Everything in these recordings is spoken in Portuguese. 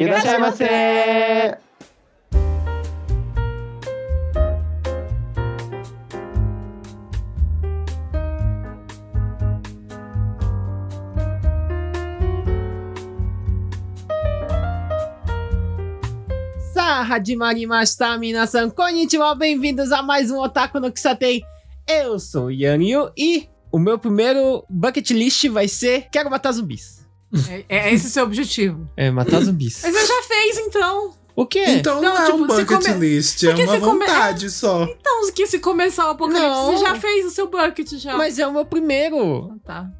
いらっしゃいませ始まりました皆さんこんにちは bem-vindos a mais um Otaku no Kisaten. Eu sou Yanyu e o meu primeiro bucket list vai ser Quero Matar Zumbis. É, é esse o seu objetivo. É, matar zumbis. Mas você já fez, então. O quê? Então não, Não, é tipo, um bucket come- list, é Porque uma você come- vontade só. Então, que se começar o apocalipse, Não. você já fez o seu bucket já. Mas é o meu primeiro. Ah, Tá.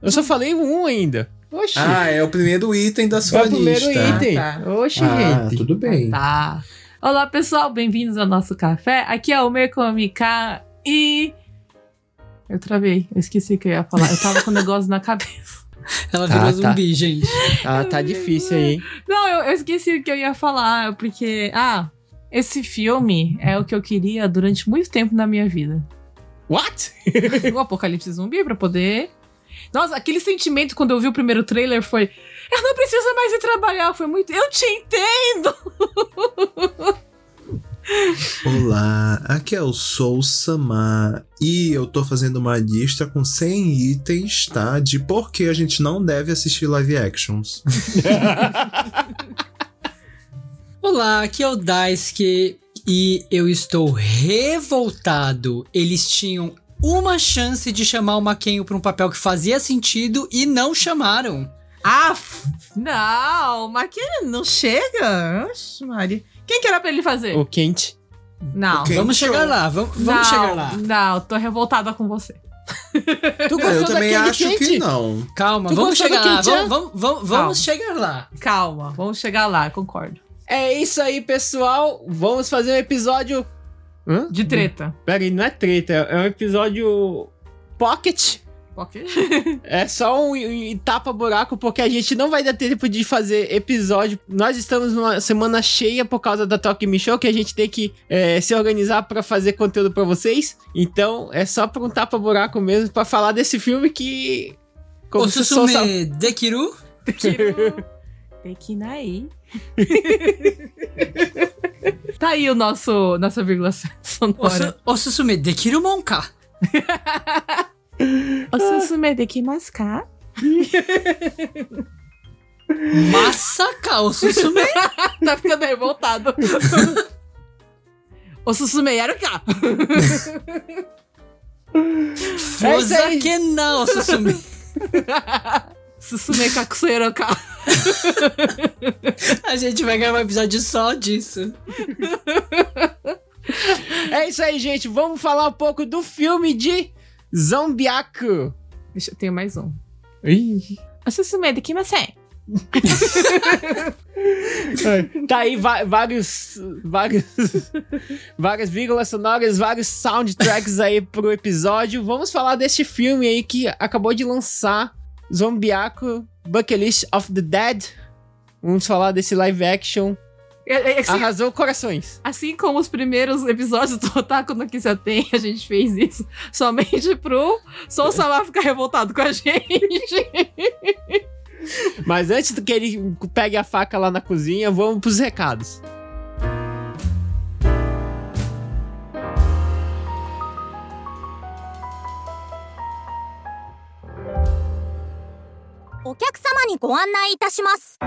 Eu só falei um ainda. Oxi. Ah, é o primeiro item da é sua o primeiro lista. item. tá. Oxi, Ah, gente. tudo bem. Tá. Olá, pessoal, bem-vindos ao nosso café. Aqui é o Mekomika e. Eu travei, eu esqueci o que eu ia falar. Eu tava com o negócio na cabeça. Ela virou Ah, tá. zumbi, gente. Ah, tá difícil aí, hein? Não, eu, eu esqueci o que eu ia falar, porque. Ah, esse filme é o que eu queria durante muito tempo na minha vida. What? o apocalipse zumbi pra poder. Nossa, aquele sentimento quando eu vi o primeiro trailer foi. Eu não preciso mais ir trabalhar. Foi muito. Eu te entendo! Olá, aqui é o Sou Samar e eu tô fazendo uma lista com 100 itens, tá? De por que a gente não deve assistir live actions. Olá, aqui é o Daisuke e eu estou revoltado. Eles tinham uma chance de chamar o Maquinho pra um papel que fazia sentido e não chamaram. Ah, não, que não chega. Oxe, Maria. Quem que era pra ele fazer? O quente. Não. Quem vamos show? chegar lá, vamos, vamos não, chegar lá. Não, tô revoltada com você. Tu É, eu também acho quente? que não. Calma, Tu vamos gostou chegar lá. Vamos, vamos, vamos, Calma. vamos chegar lá. Calma, vamos chegar lá, concordo. É isso aí, pessoal. Vamos fazer um episódio. Hã? De treta. Pera aí, não é treta, é um episódio pocket. Ok? É só um, um tapa-buraco, porque a gente não vai dar tempo de fazer episódio. Nós estamos numa semana cheia por causa da Talk Me Show, que a gente tem que é, se organizar pra fazer conteúdo pra vocês. Então, é só pra um tapa-buraco mesmo, pra falar desse filme que... o se sou- Susume Dekiru. Tiro. Tekinai. tá aí o nosso nossa vírgula O, sonora. su, o Susume Dekiru Monka. O susume dekimasu ka? Masaka, o Susume. tá ficando revoltado. o susume era ka? É isso aí. Fozake não, o Susume. susume kakusoero ka? A gente vai gravar um episódio só disso. É isso aí, gente. Vamos falar um pouco do filme de Zombiaku. Deixa, eu tenho mais um. Ih. Susume dekimasen. Tá aí vários, vários, várias vírgulas sonoras, vários soundtracks aí pro episódio. Vamos falar deste filme aí que acabou de lançar, Zombiaco, Bucket List of the Dead. Vamos falar desse live action. É- é assim, Arrasou corações. assim como os primeiros episódios do Otaku no que já tem, a gente fez isso somente pro Sou Samar ficar revoltado com a gente. Mas antes do que ele pegue a faca lá na cozinha, vamos pros recados. お客様にご案内いたします。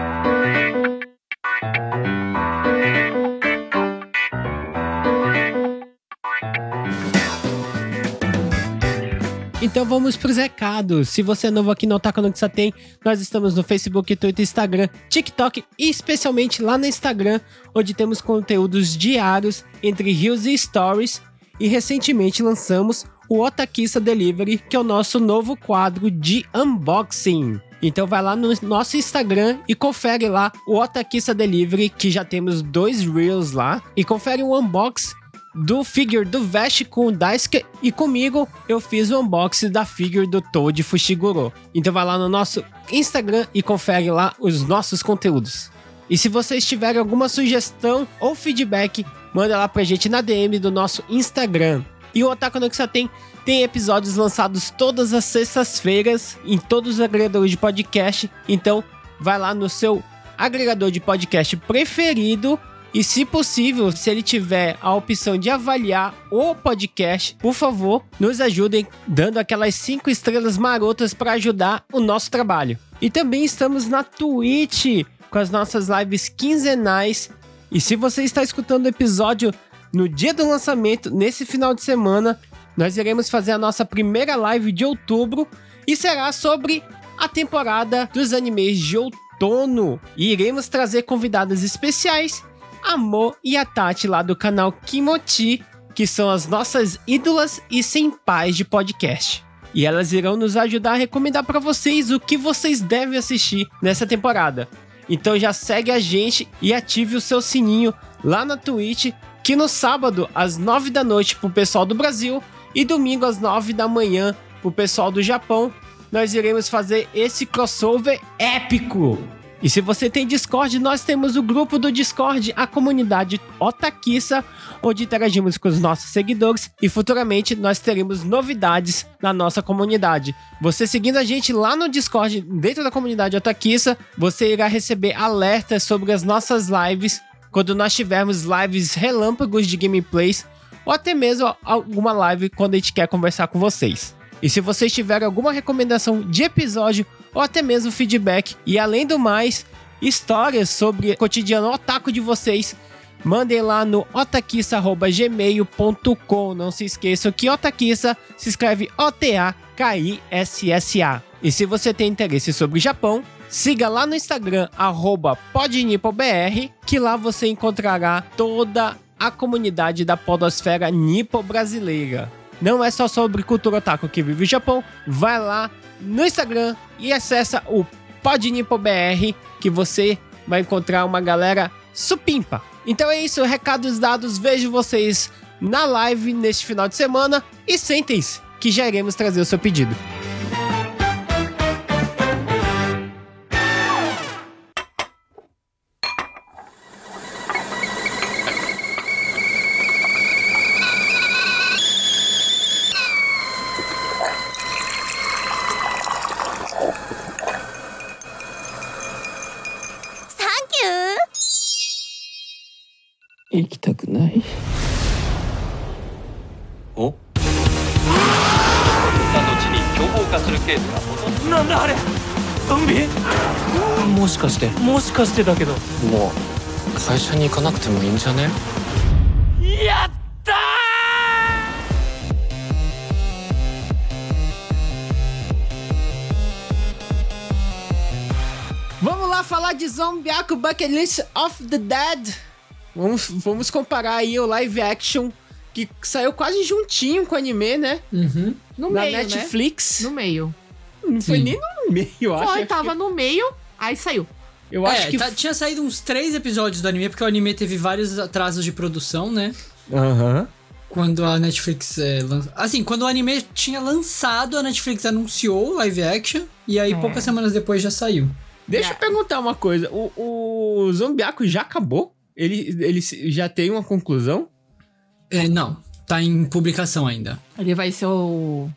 Então vamos pros recados. Se você é novo aqui no Otaku no Tem, nós estamos no Facebook, Twitter, Instagram, TikTok e especialmente lá no Instagram, onde temos conteúdos diários entre Reels e Stories. E recentemente lançamos o Otakissa Delivery, que é o nosso novo quadro de unboxing. Então vai lá no nosso Instagram e confere lá o Otakissa Delivery, que já temos dois Reels lá. E confere o unboxing do figure do Vest com o Daisuke e comigo eu fiz o unboxing da figure do Toad Fushiguro. Então vai lá no nosso Instagram e confere lá os nossos conteúdos. E se vocês tiverem alguma sugestão ou feedback, manda lá pra gente na DM do nosso Instagram. E o Otaku no tem, tem episódios lançados todas as sextas-feiras em todos os agregadores de podcast. Então vai lá no seu agregador de podcast preferido. E se possível, se ele tiver a opção de avaliar o podcast, por favor, nos ajudem dando aquelas cinco estrelas marotas para ajudar o nosso trabalho. E também estamos na Twitch com as nossas lives quinzenais. E se você está escutando o episódio no dia do lançamento, nesse final de semana, nós iremos fazer a nossa primeira live de outubro e será sobre a temporada dos animes de outono. E iremos trazer convidadas especiais, Amor e a Tati lá do canal Kimochi, que são as nossas ídolas e senpais de podcast. E elas irão nos ajudar a recomendar para vocês o que vocês devem assistir nessa temporada. Então já segue a gente e ative o seu sininho lá na Twitch, que no sábado às 9 da noite pro pessoal do Brasil e domingo às 9 da manhã pro pessoal do Japão, nós iremos fazer esse crossover épico. E se você tem Discord, nós temos o grupo do Discord, a comunidade Otakissa, onde interagimos com os nossos seguidores e futuramente nós teremos novidades na nossa comunidade. Você seguindo a gente lá no Discord, dentro da comunidade Otakissa, você irá receber alertas sobre as nossas lives quando nós tivermos lives relâmpagos de gameplays ou até mesmo alguma live quando a gente quer conversar com vocês. E se vocês tiverem alguma recomendação de episódio ou até mesmo feedback e além do mais, histórias sobre o cotidiano otaku de vocês, mandem lá no otakissa@gmail.com. Não se esqueçam que otakissa se escreve O T A K I S S A. E se você tem interesse sobre Japão, siga lá no Instagram @podnipobr, que lá você encontrará toda a comunidade da podosfera nipo brasileira. Não é só sobre cultura otaku que vive o Japão. Vai lá no Instagram e acessa o PodNipoBR que você vai encontrar uma galera supimpa. Então é isso, recados dados. Vejo vocês na live neste final de semana e sentem-se que já iremos trazer o seu pedido. 行きたくない？お？さに凶暴化するケースがなんだあれ？ゾンビ？もしかして。もしかしてだけど。もう会社に行かなくてもいいんじゃね？やったー！Vamos lá falar de Zombiaco Bucket List of the Dead. Vamos, vamos comparar aí o live action que saiu quase juntinho com o anime, né? Uhum. No Na meio, Netflix. né? No meio. Não foi Sim. nem no meio, eu acho. Foi, tava que- no meio, aí saiu. Eu acho é, que. tá- tinha saído uns três episódios do anime, porque o anime teve vários atrasos de produção, né? Aham. Quando a Netflix é, lan- Assim, quando o anime tinha lançado, a Netflix anunciou o live action, e aí É. poucas semanas depois já saiu. Deixa eu perguntar uma coisa. O, o Zombiaco já acabou? Ele, ele já tem uma conclusão? É, não, tá em publicação ainda. Ele vai ser o.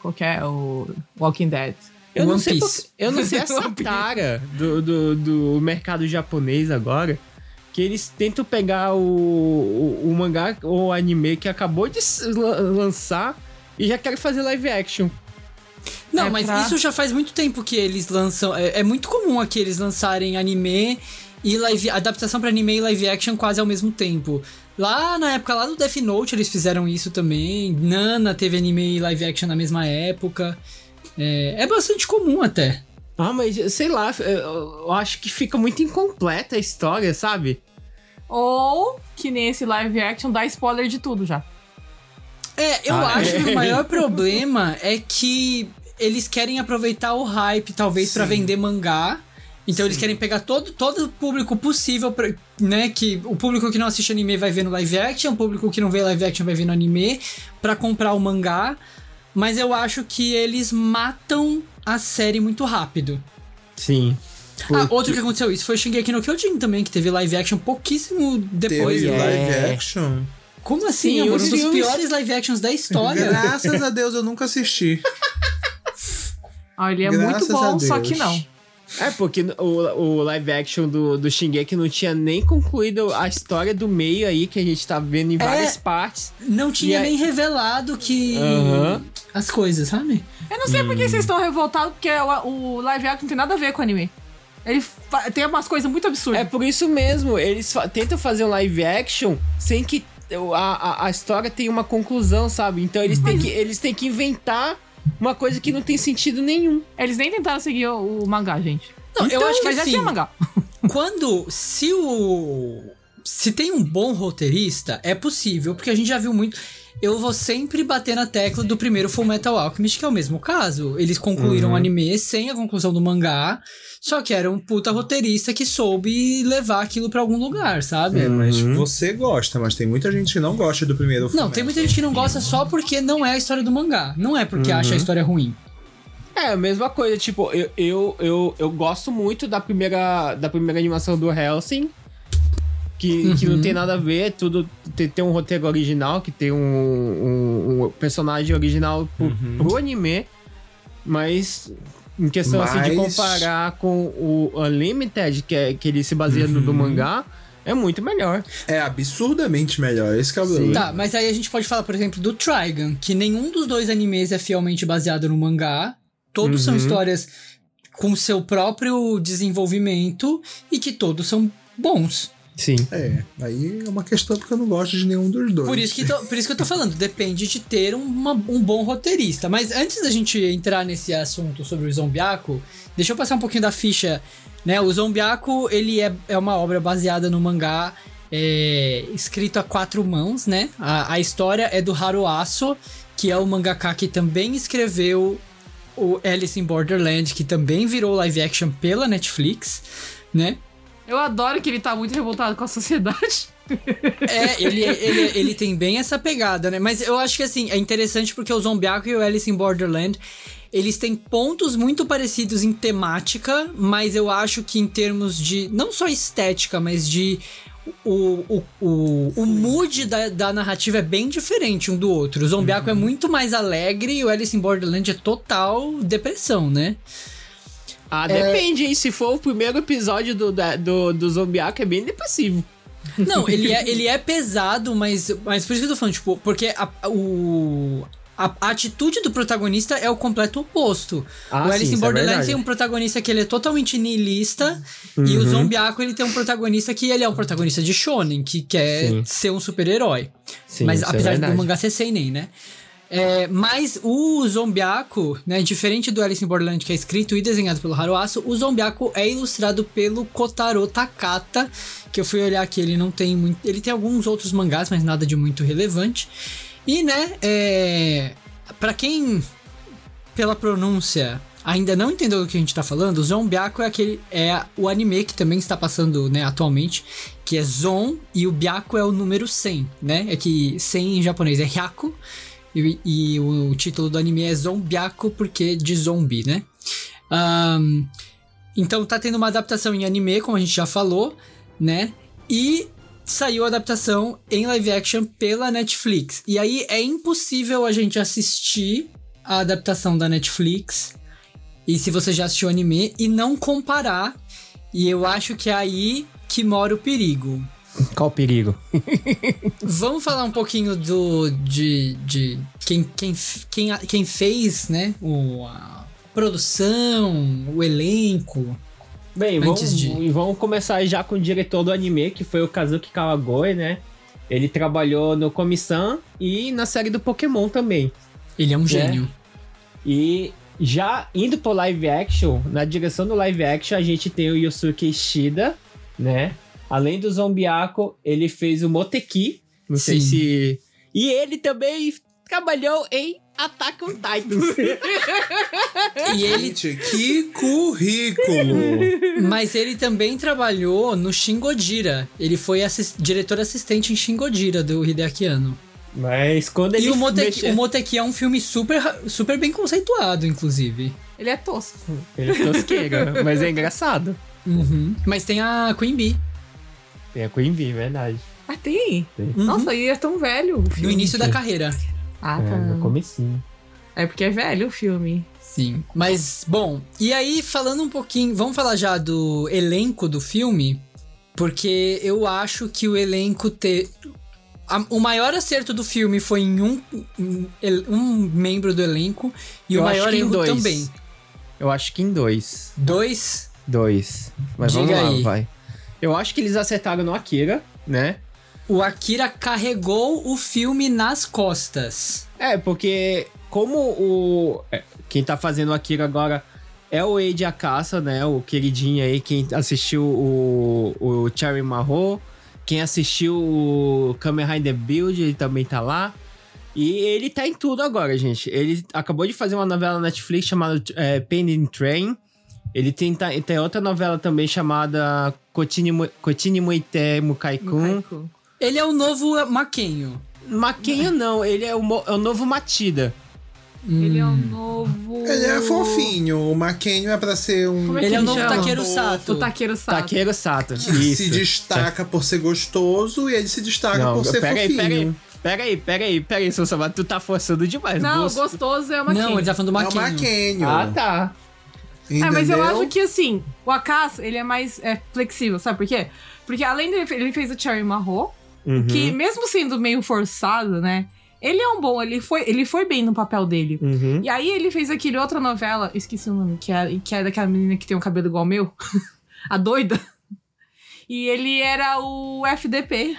Qual que é? O Walking Dead. Eu não sei Piece. por- eu não sei essa cara do, do, do mercado japonês agora. Que eles tentam pegar o, o, o mangá ou o anime que acabou de lançar e já querem fazer live action. Não, É mas pra- isso já faz muito tempo que eles lançam. É, é muito comum aqui eles lançarem anime e live. Adaptação pra anime e live action quase ao mesmo tempo. Lá na época lá do Death Note eles fizeram isso também. Nana teve anime e live action na mesma época. É, é bastante comum até. Ah, mas sei lá, eu, acho que fica muito incompleta a história, sabe? Ou, que nem esse live action, dá spoiler de tudo já. É, eu Ah, acho é. que o maior problema é que eles querem aproveitar o hype, talvez, pra Sim. vender mangá. Então eles querem pegar todo, todo o público possível, pra, né? Que o público que não assiste anime vai ver no live action, o público que não vê live action vai ver no anime, pra comprar o mangá. Mas eu acho que eles matam a série muito rápido. Sim. Ah, outro que aconteceu isso foi o Shingeki no Kyojin também, que teve live action pouquíssimo depois. Teve é. live action? Como assim, Sim, os Um dos filmes- piores live actions da história. Graças a Deus eu nunca assisti. Ah, ele é Graças muito bom, só que não. É, porque o, o live action do, do Shingeki não tinha nem concluído a história do meio aí, que a gente tá vendo em várias partes. Não tinha E nem revelado que. Aham. As coisas, sabe? Eu não sei por que vocês estão revoltados, porque o, o live action não tem nada a ver com o anime. Ele tem umas coisas muito absurdas. É por isso mesmo, eles fa- tentam fazer um live action sem que a, a, a história tenha uma conclusão, sabe? Então eles têm, que, eles têm que inventar uma coisa que não tem sentido nenhum. Eles nem tentaram seguir o, o mangá, gente. Não, eu acho que Mas já assim, tinha mangá. quando. Se o. Se tem um bom roteirista, é possível, porque a gente já viu muito. Eu vou sempre bater na tecla do primeiro Full Metal Alchemist, que é o mesmo caso. Eles concluíram Uhum. o anime sem a conclusão do mangá, só que era um puta roteirista que soube levar aquilo pra algum lugar, sabe? É, mas Uhum. você gosta, mas tem muita gente que não gosta do primeiro Não, Fullmetal. tem muita gente que não gosta só porque não é a história do mangá. Não é porque acha a história ruim. É, a mesma coisa, tipo, eu, eu, eu, eu gosto muito da primeira, da primeira animação do Helsing. Que, que não tem nada a ver, tudo tem, tem um roteiro original, que tem um, um, um personagem original pro, pro anime, mas em questão assim, de Mas- comparar com o Unlimited, que, é, que ele se baseia no do mangá, é muito melhor. É absurdamente melhor. Esse que é. Tá, mas aí a gente pode falar, por exemplo, do Trigun, que nenhum dos dois animes é fielmente baseado no mangá. Todos são Uhum. histórias com seu próprio desenvolvimento e que todos são bons. Sim. É, aí é uma questão porque eu não gosto de nenhum dos dois. Por isso que, tô- por isso que eu tô falando, depende de ter uma- um bom roteirista. Mas antes da gente entrar nesse assunto sobre o Zombiaco, deixa eu passar um pouquinho da ficha. Né? O Zombiaco, ele é, é uma obra baseada no mangá é, escrito a quatro mãos, né? A, a história é do Haru Aso, que é o mangaka que também escreveu o Alice in Borderland, que também virou live action pela Netflix, né? Eu adoro que ele tá muito revoltado com a sociedade. É, ele, ele, ele tem bem essa pegada, né? Mas eu acho que assim, é interessante porque o Zombiaco e o Alice in Borderland, eles têm pontos muito parecidos em temática, mas eu acho que em termos de, não só estética, mas de o, o, o, o mood da, da narrativa é bem diferente um do outro. O Zombiaco é muito mais alegre e o Alice in Borderland é total depressão, né? Ah, depende, hein? Se for o primeiro episódio do, da- do, do Zombiaco, é bem depressivo. Não, ele é, ele é pesado, mas, mas por isso que eu tô falando, tipo, porque a, o, a, a atitude do protagonista é o completo oposto. Ah, o Alice sim, in é Borderlands verdade. tem um protagonista que ele é totalmente niilista, e o Uhum. Zombiaco ele tem um protagonista que ele é um protagonista de shonen, que quer Sim. ser um super-herói. Sim, Mas é apesar verdade. do mangá ser seinen, né? É, mas o Zombiaco, né, diferente do Alice in Borderland, que é escrito e desenhado pelo Haruasu, o Zombiaco é ilustrado pelo Kotaro Takata, que eu fui olhar aqui, ele não tem muito... Ele tem alguns outros mangás, mas nada de muito relevante. E, né, é... Pra quem, pela pronúncia, ainda não entendeu do que a gente tá falando, o Zombiaco é aquele... É o anime que também está passando, né, atualmente, que é Zon, e o Byaku é o número 100, né? É que 100 em japonês é Hyaku, e, e o título do anime é Zombiaco porque de zombie, né? Ahn, então tá tendo uma adaptação em anime, como a gente já falou, né? E saiu a adaptação em live action pela Netflix. E aí é impossível a gente assistir a adaptação da Netflix. E se você já assistiu o anime e não comparar. E eu acho que é aí que mora o perigo. Qual o perigo? Vamos falar um pouquinho do de, de quem, quem, quem, quem fez, né, o, a produção, o elenco. Bem, vamos, de- e vamos começar já com o diretor do anime, que foi o Kazuki Kawagoe, né? Ele trabalhou no Komi-san e na série do Pokémon também. Ele é um gênio. E já indo pro live action, na direção do live action, a gente tem o Yosuke Ishida, né? Além do Zombiaco, ele fez o Moteki. Não sei se. E ele também trabalhou em Attack on Titan. E ele, Gente, que currículo! mas ele também trabalhou no Shin Gojira. Ele foi assis- diretor assistente em Shin Gojira do Hideaki Anno. Mas quando ele E o Moteki, mexe- o Moteki é um filme super, super bem conceituado, inclusive. Ele é tosco. Ele é tosqueira, mas é engraçado. Uhum. Mas tem a Queen Bee. Tem a Queen Bee, verdade. Ah, tem? Tem. Uhum. Nossa, ele é tão velho. o No filme. início da carreira. Ah, É, tá. no comecinho. É porque é velho o filme. Sim. Mas, bom, e aí, falando um pouquinho. Vamos falar já do elenco do filme? Porque eu acho que o elenco ter. o maior acerto do filme foi em um, um, um membro do elenco e Eu o maior erro dois. também. Eu acho que em dois. Dois. Dois. Mas Diga vamos lá, aí. vai. Eu acho que eles acertaram no Akira, né? O Akira carregou o filme nas costas. É, porque como o. é, Quem tá fazendo o Akira agora é o Eiji Akasa, né? O queridinho aí, quem assistiu o, o Cherry Marro, quem assistiu o Kamen Rider Build, ele também tá lá. E ele tá em tudo agora, gente. Ele acabou de fazer uma novela na Netflix chamada é, Pending Train. Ele tem, tá- tem outra novela também chamada Kotini Muite Mukai-kun. Ele é o novo Maquenho. Maquinho não, ele é o, é o novo Matida. Ele é um Hum. novo. Ele é fofinho. O Maquenho é pra ser um. É Ele é o novo chama? Takeru Sato. O Takeru Sato. Takeru Sato. que Isso. se destaca por ser gostoso e ele se destaca Não, por ser pera aí, fofinho. pera aí. Pera aí, pera aí, pera aí, seu Sabato, tu tá forçando demais. Não, gosto. gostoso é uma Não, ele tá falando do É o Maquenho. Maquenho. Ah, tá. É, mas eu entendeu? acho que assim, o Akasu, ele é mais é, flexível, sabe por quê? Porque além dele, ele fez o Cherry Marro, Uhum. que mesmo sendo meio forçado, né? Ele é um bom, ele foi, ele foi bem no papel dele. Uhum. E aí ele fez aquele outra novela, esqueci o nome, que é, que é daquela menina que tem um cabelo igual ao meu, a doida. E ele era o FDP.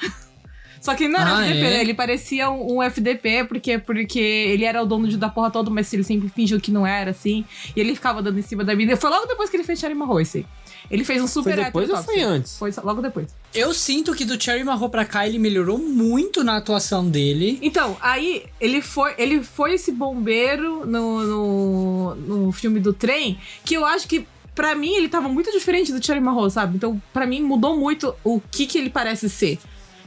Só que ele não era Ah, FDP, é? né? Ele parecia um, um FDP, porque, porque ele era o dono de- da porra toda, mas ele sempre fingiu que não era, assim. E ele ficava dando em cima da menina. Foi logo depois que ele fez Cherry Marro, esse. Ele fez um Foi super depois hétero ou foi antes? Foi só- logo depois. Eu sinto que do Cherry Marro pra cá ele melhorou muito na atuação dele. Então, aí ele foi, ele foi esse bombeiro no, no, no filme do trem, que eu acho que, pra mim, ele tava muito diferente do Cherry Marro, sabe? Então, pra mim, mudou muito o que, que ele parece ser.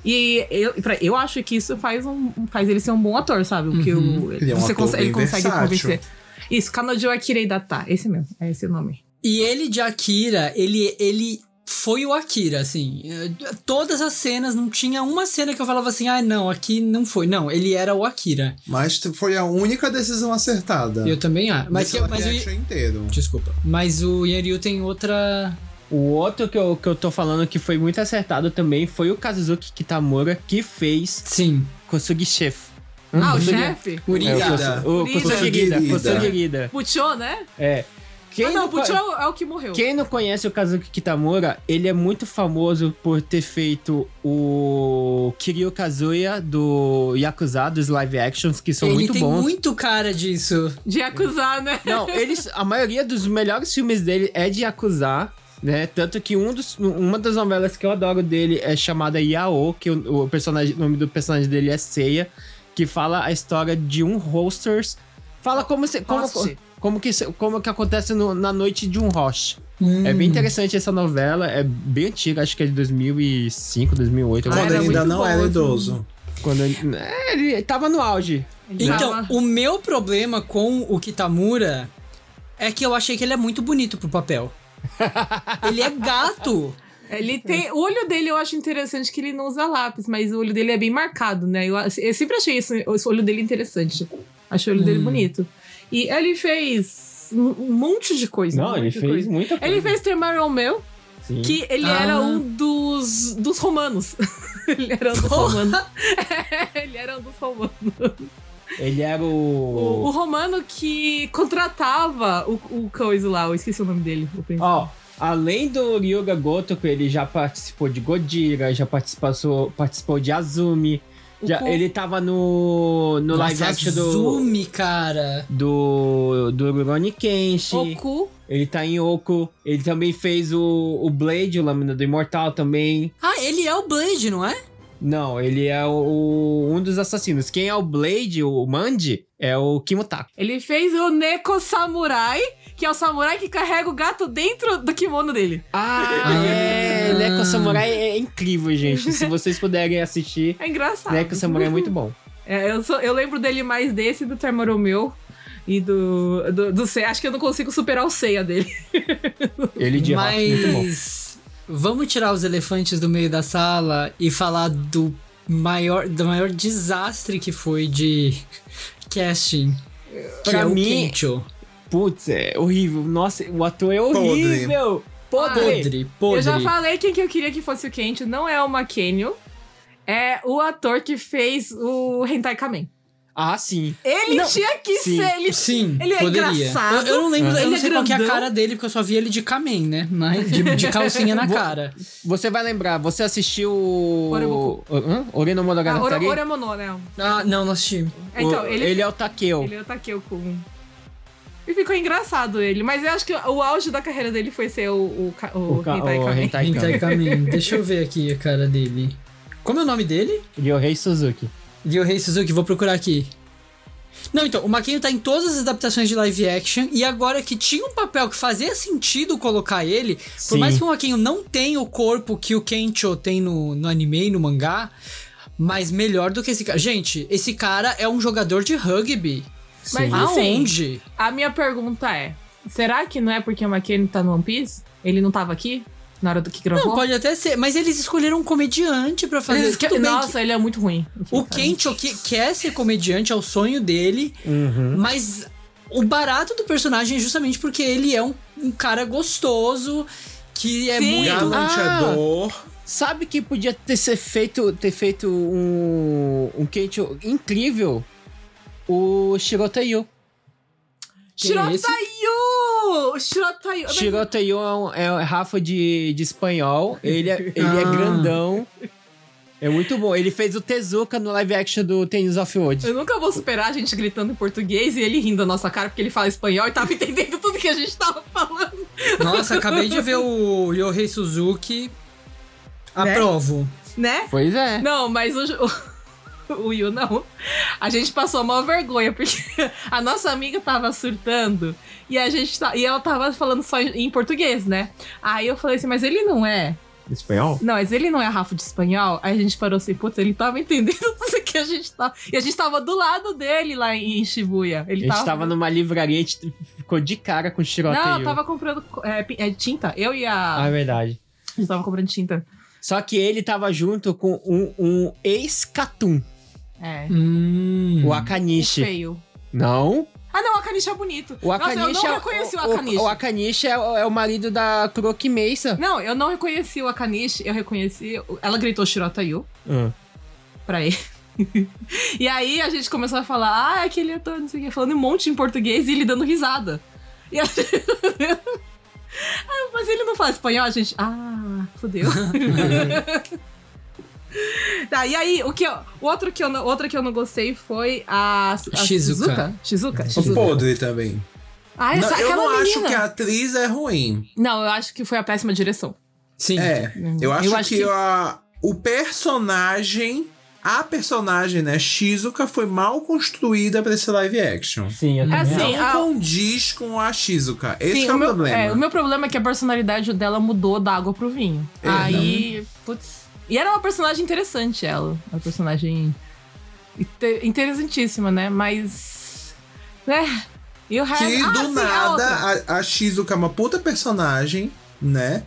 E eu, pra- eu acho que isso faz, um, faz ele ser um bom ator, sabe? O que Uhum. o, Ele é um você ator consegue, ele consegue versátil. convencer. Isso, Kanojo Akira Data, esse mesmo, é esse o nome. E ele de Akira, ele, ele foi o Akira, assim. Todas as cenas, não tinha uma cena que eu falava assim, ah, não, aqui não foi. Não, ele era o Akira. Mas foi a única decisão acertada. Eu também acho. Mas, que- mas o. inteiro. Desculpa. Mas o Yanryu tem outra. O outro que eu, que eu tô falando que foi muito acertado também foi o Kazuki Kitamura, que fez Sim. Kosugi Chef. Ah, o Kosugi- chefe? Urida. É, o o Urida. Kosugi Rida. Urida. Kosugi Rida. Puchô, né? É. Quem ah, não, não Puchô co- é o que morreu. Quem não conhece o Kazuki Kitamura, ele é muito famoso por ter feito o Kiryu Kazuya do Yakuza, dos live actions, que são ele muito tem bons. muito cara disso. De acusar, né? Não, eles, a maioria dos melhores filmes dele é de Yakuza, né? Tanto que um dos, uma das novelas que eu adoro dele é chamada Yao, que o, o personagem, o nome do personagem dele é Seiya, que fala a história de um hosters. Fala como se, como, como que como que acontece no- na noite de um host. Hum. É bem interessante essa novela, é bem antiga, acho que é de 2005, 2008. Ah, Quando era ainda muito não bom, era assim. idoso. Quando ele, é, ele tava no auge. Então, Tava- o meu problema com o Kitamura é que eu achei que ele é muito bonito pro papel. ele é gato. Ele tem. O olho dele eu acho interessante que ele não usa lápis, mas o olho dele é bem marcado, né? Eu, eu sempre achei esse, esse olho dele interessante. Achei o olho dele bonito. E ele fez um monte de coisa. Não, um ele fez coisa. muita coisa. Ele fez Termarão Meu, Sim. que ele Ah. era um dos, dos romanos. ele era um dos romanos. ele era um dos romanos. Ele era O, o o. romano que contratava o, o coisa lá, eu esqueci o nome dele. Ó, além do Ryuga Gotoku, ele já participou de Godira, já participou, participou de Azumi. Já, ele tava no, no live Nossa, action do, Zumi, cara. do, do Rurouni Kenshi. Oku. Ele tá em Oku. Ele também fez o, o Blade, o Lâmina do Imortal também. Ah, ele é o Blade, não é? Não, ele é o, um dos assassinos. Quem é o Blade, o Manji, é o Kimutaka. Ele fez o Neko Samurai, que é o samurai que carrega o gato dentro do kimono dele. Ah, é! Neko Samurai é incrível, gente. Se vocês puderem assistir, É engraçado. Neko Samurai é muito bom. É, eu, sou- eu lembro dele mais desse, do Termoromeu e do, do, do Seiya. Acho que eu não consigo superar o Seiya dele. Ele de rock, muito bom. Vamos tirar os elefantes do meio da sala e falar do maior, do maior desastre que foi de casting. Que Pra é o mim- Kencho. Putz, é horrível. Nossa, o ator é horrível. Podre. Podre, podre. Eu já falei quem que eu queria que fosse o Kent, não é o McKenny. É o ator que fez o Hentai Kamen. Ah, sim. Ele Não, tinha que sim. ser. Ele, Sim, ele é poderia. engraçado. Eu, eu não lembro, eu ele não é sei qual que é a cara dele, porque eu só vi ele de Kamen, né? Mas de, de calcinha na cara. Você vai lembrar, você assistiu. Oreboku. Hã? Oreno Ah, Monogatari? Ore- Oremono, né? Ah, não, não assisti. Então, O- ele, é o Takeo. ele é o Takeo com. E ficou engraçado ele, mas eu acho que o auge da carreira dele foi ser o, o, o, O o. Hentai Kamen. Hentai Kamen. Deixa eu ver aqui a cara dele. Como é o nome dele? Ryohei Suzuki. Ryohei Suzuki, vou procurar aqui. Não, então, o Maquinho tá em todas as adaptações de live action, e agora que tinha um papel que fazia sentido colocar ele, Sim. por mais que o Maquinho não tenha o corpo que o Kencho tem no, no anime e no mangá, mas melhor do que esse cara. Gente, esse cara é um jogador de rugby. Mas assim, Aonde? a minha pergunta é: será que não é porque o McKenny tá no One Piece? Ele não tava aqui na hora do que gravou? Não, pode até ser, mas eles escolheram um comediante pra fazer. Eles que- bem que- Nossa, ele é muito ruim. O Kencho que quer ser comediante, é o sonho dele, mas o barato do personagem é justamente porque ele é um, um cara gostoso, que é Sim. muito. Galanteador. Sabe que podia ter, ser feito, ter feito um, um Keiichi incrível? O Shirotayu. Quem é? Shirotayu! Shirotayu! Shirotayu é, um, é Rafa de, de espanhol. Ele é, ele é Ah. grandão. É muito bom. Ele fez o Tezuka no live action do Tennis of Wood. Eu nunca vou superar a gente gritando em português e ele rindo da nossa cara porque ele fala espanhol e tava entendendo tudo que a gente tava falando. Nossa, acabei de ver o Yohei Suzuki. Né? Aprovo. Né? Pois é. Não, mas o, o, o Yu não. A gente passou uma vergonha porque a nossa amiga tava surtando e a gente tá, e ela tava falando só em, português, né? Aí eu falei assim, mas ele não é. Espanhol? Não, mas ele não é Rafa de espanhol. Aí a gente parou assim, putz, ele tava entendendo tudo que a gente tava. E a gente tava do lado dele lá em Shibuya. A Ele gente tava. tava numa livraria, a gente ficou de cara com o Shirotayu. Não, eu tava comprando é, é, tinta. Eu e a. Ah, é verdade. A gente tava comprando tinta. Só que ele tava junto com um, um ex-Catum, É. Hum. o O Akanishi. feio. Não? Ah, não, o Akanishi é bonito. O Akanishi Nossa, eu não é, reconheci o, o, Akanishi. o Akanishi é, o- é o marido da Kuroki Meisa. Não, eu não reconheci o Akanishi, eu reconheci. Ela gritou Shirotayu Hum. pra ele. e aí a gente começou a falar, ah, aquele ator, não sei o que, falando um monte em português e ele dando risada. E a gente... ah, mas ele não fala espanhol, a gente. Ah, fodeu. tá, e aí, o que eu, o outro que eu, não- outra que eu não gostei foi a, a Shizuka. Shizuka? O Shizuka. podre também. Ah, Não, essa, eu aquela não acho menina. que a atriz é ruim. Não, eu acho que foi a péssima direção. Sim. É, eu acho, acho que, que- A, o personagem, a personagem, né, Shizuka foi mal construída pra esse live action. Sim, eu É assim, Não a- condiz com a Shizuka. Esse Sim, é o, meu, problema. é, o meu problema é que a personalidade dela mudou da água pro vinho. É, Aí, putz. E era uma personagem interessante, ela. Uma personagem inte- interessantíssima, né? Mas. Né? E o resto. Que ah, do sim, nada a, a Shizuka é uma puta personagem, né?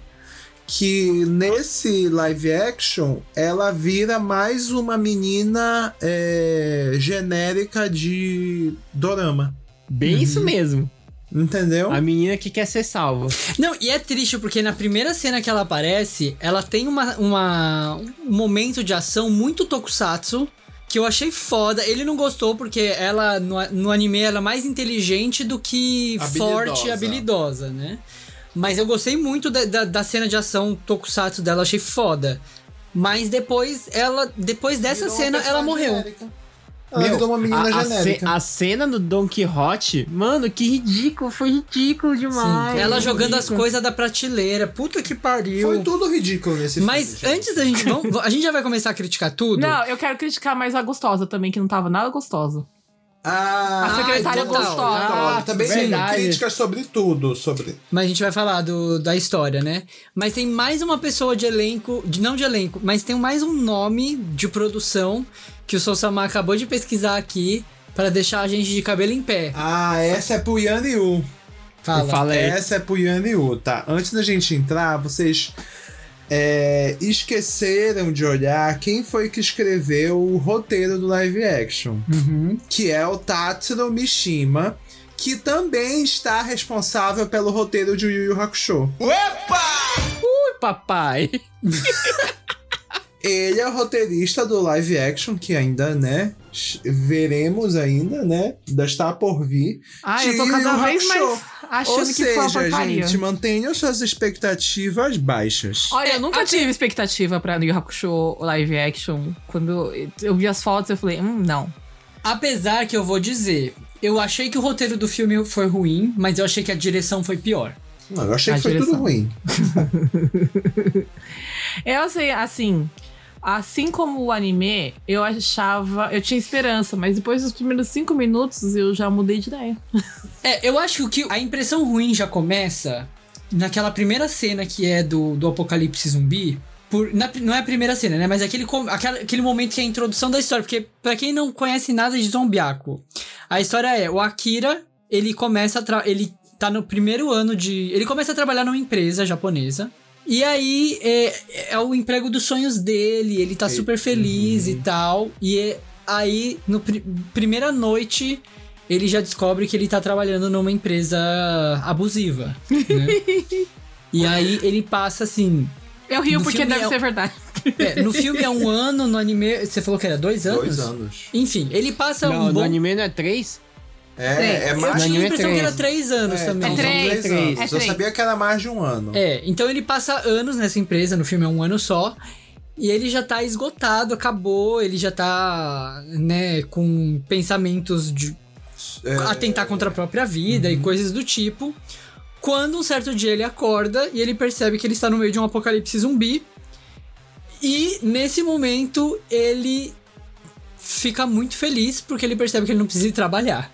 Que nesse live action ela vira mais uma menina é, genérica de dorama. Bem isso mesmo. Entendeu? A menina que quer ser salva. Não, e é triste porque na primeira cena que ela aparece, ela tem uma, uma- um momento de ação muito tokusatsu. Que eu achei foda. Ele não gostou porque ela, no, no anime, ela é mais inteligente do que forte e habilidosa, né? Mas eu gostei muito da, da, da cena de ação tokusatsu dela, achei foda. Mas depois, ela. Depois dessa Virou cena, ela morreu. genérica. Ela Meu, uma menina a, a genérica. ce- a cena do Don Quixote, mano, que ridículo. Foi ridículo demais. Sim, ela jogando as coisas da prateleira. Puta que pariu. Foi tudo ridículo nesse Mas filme. antes da gente. Vamos, a gente já vai começar a criticar tudo? Não, eu quero criticar mais a gostosa também, que não tava nada gostosa. Ah, A secretária total. gostosa. Ah, também sim, verdade. críticas sobre tudo. Sobre... Mas a gente vai falar do, da história, né? Mas tem mais uma pessoa de elenco, de, não de elenco, mas tem mais um nome de produção que o Sousama acabou de pesquisar aqui pra deixar a gente de cabelo em pé. Ah, essa é pro Yan Yu. Fala. Essa é pro Yan Yu, tá? Antes da gente entrar, vocês é, esqueceram de olhar quem foi que escreveu o roteiro do live action, Uhum. que é o Tatsuro Mishima, que também está responsável pelo roteiro de Yu Yu Hakusho. Ui, papai. Ele é o roteirista do live action, que ainda, né, veremos ainda, né, ainda está por vir. Ah, eu tô cada Yu Yu vez mais Hakusho. Achando Ou que foi uma seja, porcaria. gente, mantenham suas expectativas baixas. Olha, É, eu nunca até- tive expectativa pra Yu Hakusho live action. Quando eu vi as fotos, eu falei, hum, não. Apesar que eu vou dizer, eu achei que o roteiro do filme foi ruim, mas eu achei que a direção foi pior. Não, eu achei A que foi direção. tudo ruim. Eu sei, assim, assim como o anime, eu achava. Eu tinha esperança, mas depois dos primeiros cinco minutos eu já mudei de ideia. É, eu acho que a impressão ruim já começa naquela primeira cena que é do, do apocalipse zumbi. Por, na- não é a primeira cena, né? Mas aquele, aquela- aquele momento que é a introdução da história. Porque, pra quem não conhece nada de zombiaco, a história é: o Akira, ele começa a. Ele tá no primeiro ano de. Ele começa a trabalhar numa empresa japonesa. E aí é, é o emprego dos sonhos dele, ele tá super feliz e tal. E é- aí, no pri- primeira noite, ele já descobre que ele tá trabalhando numa empresa abusiva. Né? e aí ele passa assim. Eu rio No porque filme deve é- ser verdade. é, no filme é um ano, no anime. Você falou que era dois anos? Dois anos. Enfim, ele passa Não, um no bom. anime não é três? É, é Eu mais No tinha a é impressão que era três. anos É, também. É são três, três é três. anos. É Eu sabia que era mais de um ano. É, então ele passa anos nessa empresa, no filme é um ano só. E ele já tá esgotado, acabou, ele já tá, né, com pensamentos de É, atentar contra a própria vida e coisas do tipo. Quando um certo dia ele acorda e ele percebe que ele está no meio de um apocalipse zumbi. E nesse momento ele fica muito feliz porque ele percebe que ele não precisa ir trabalhar.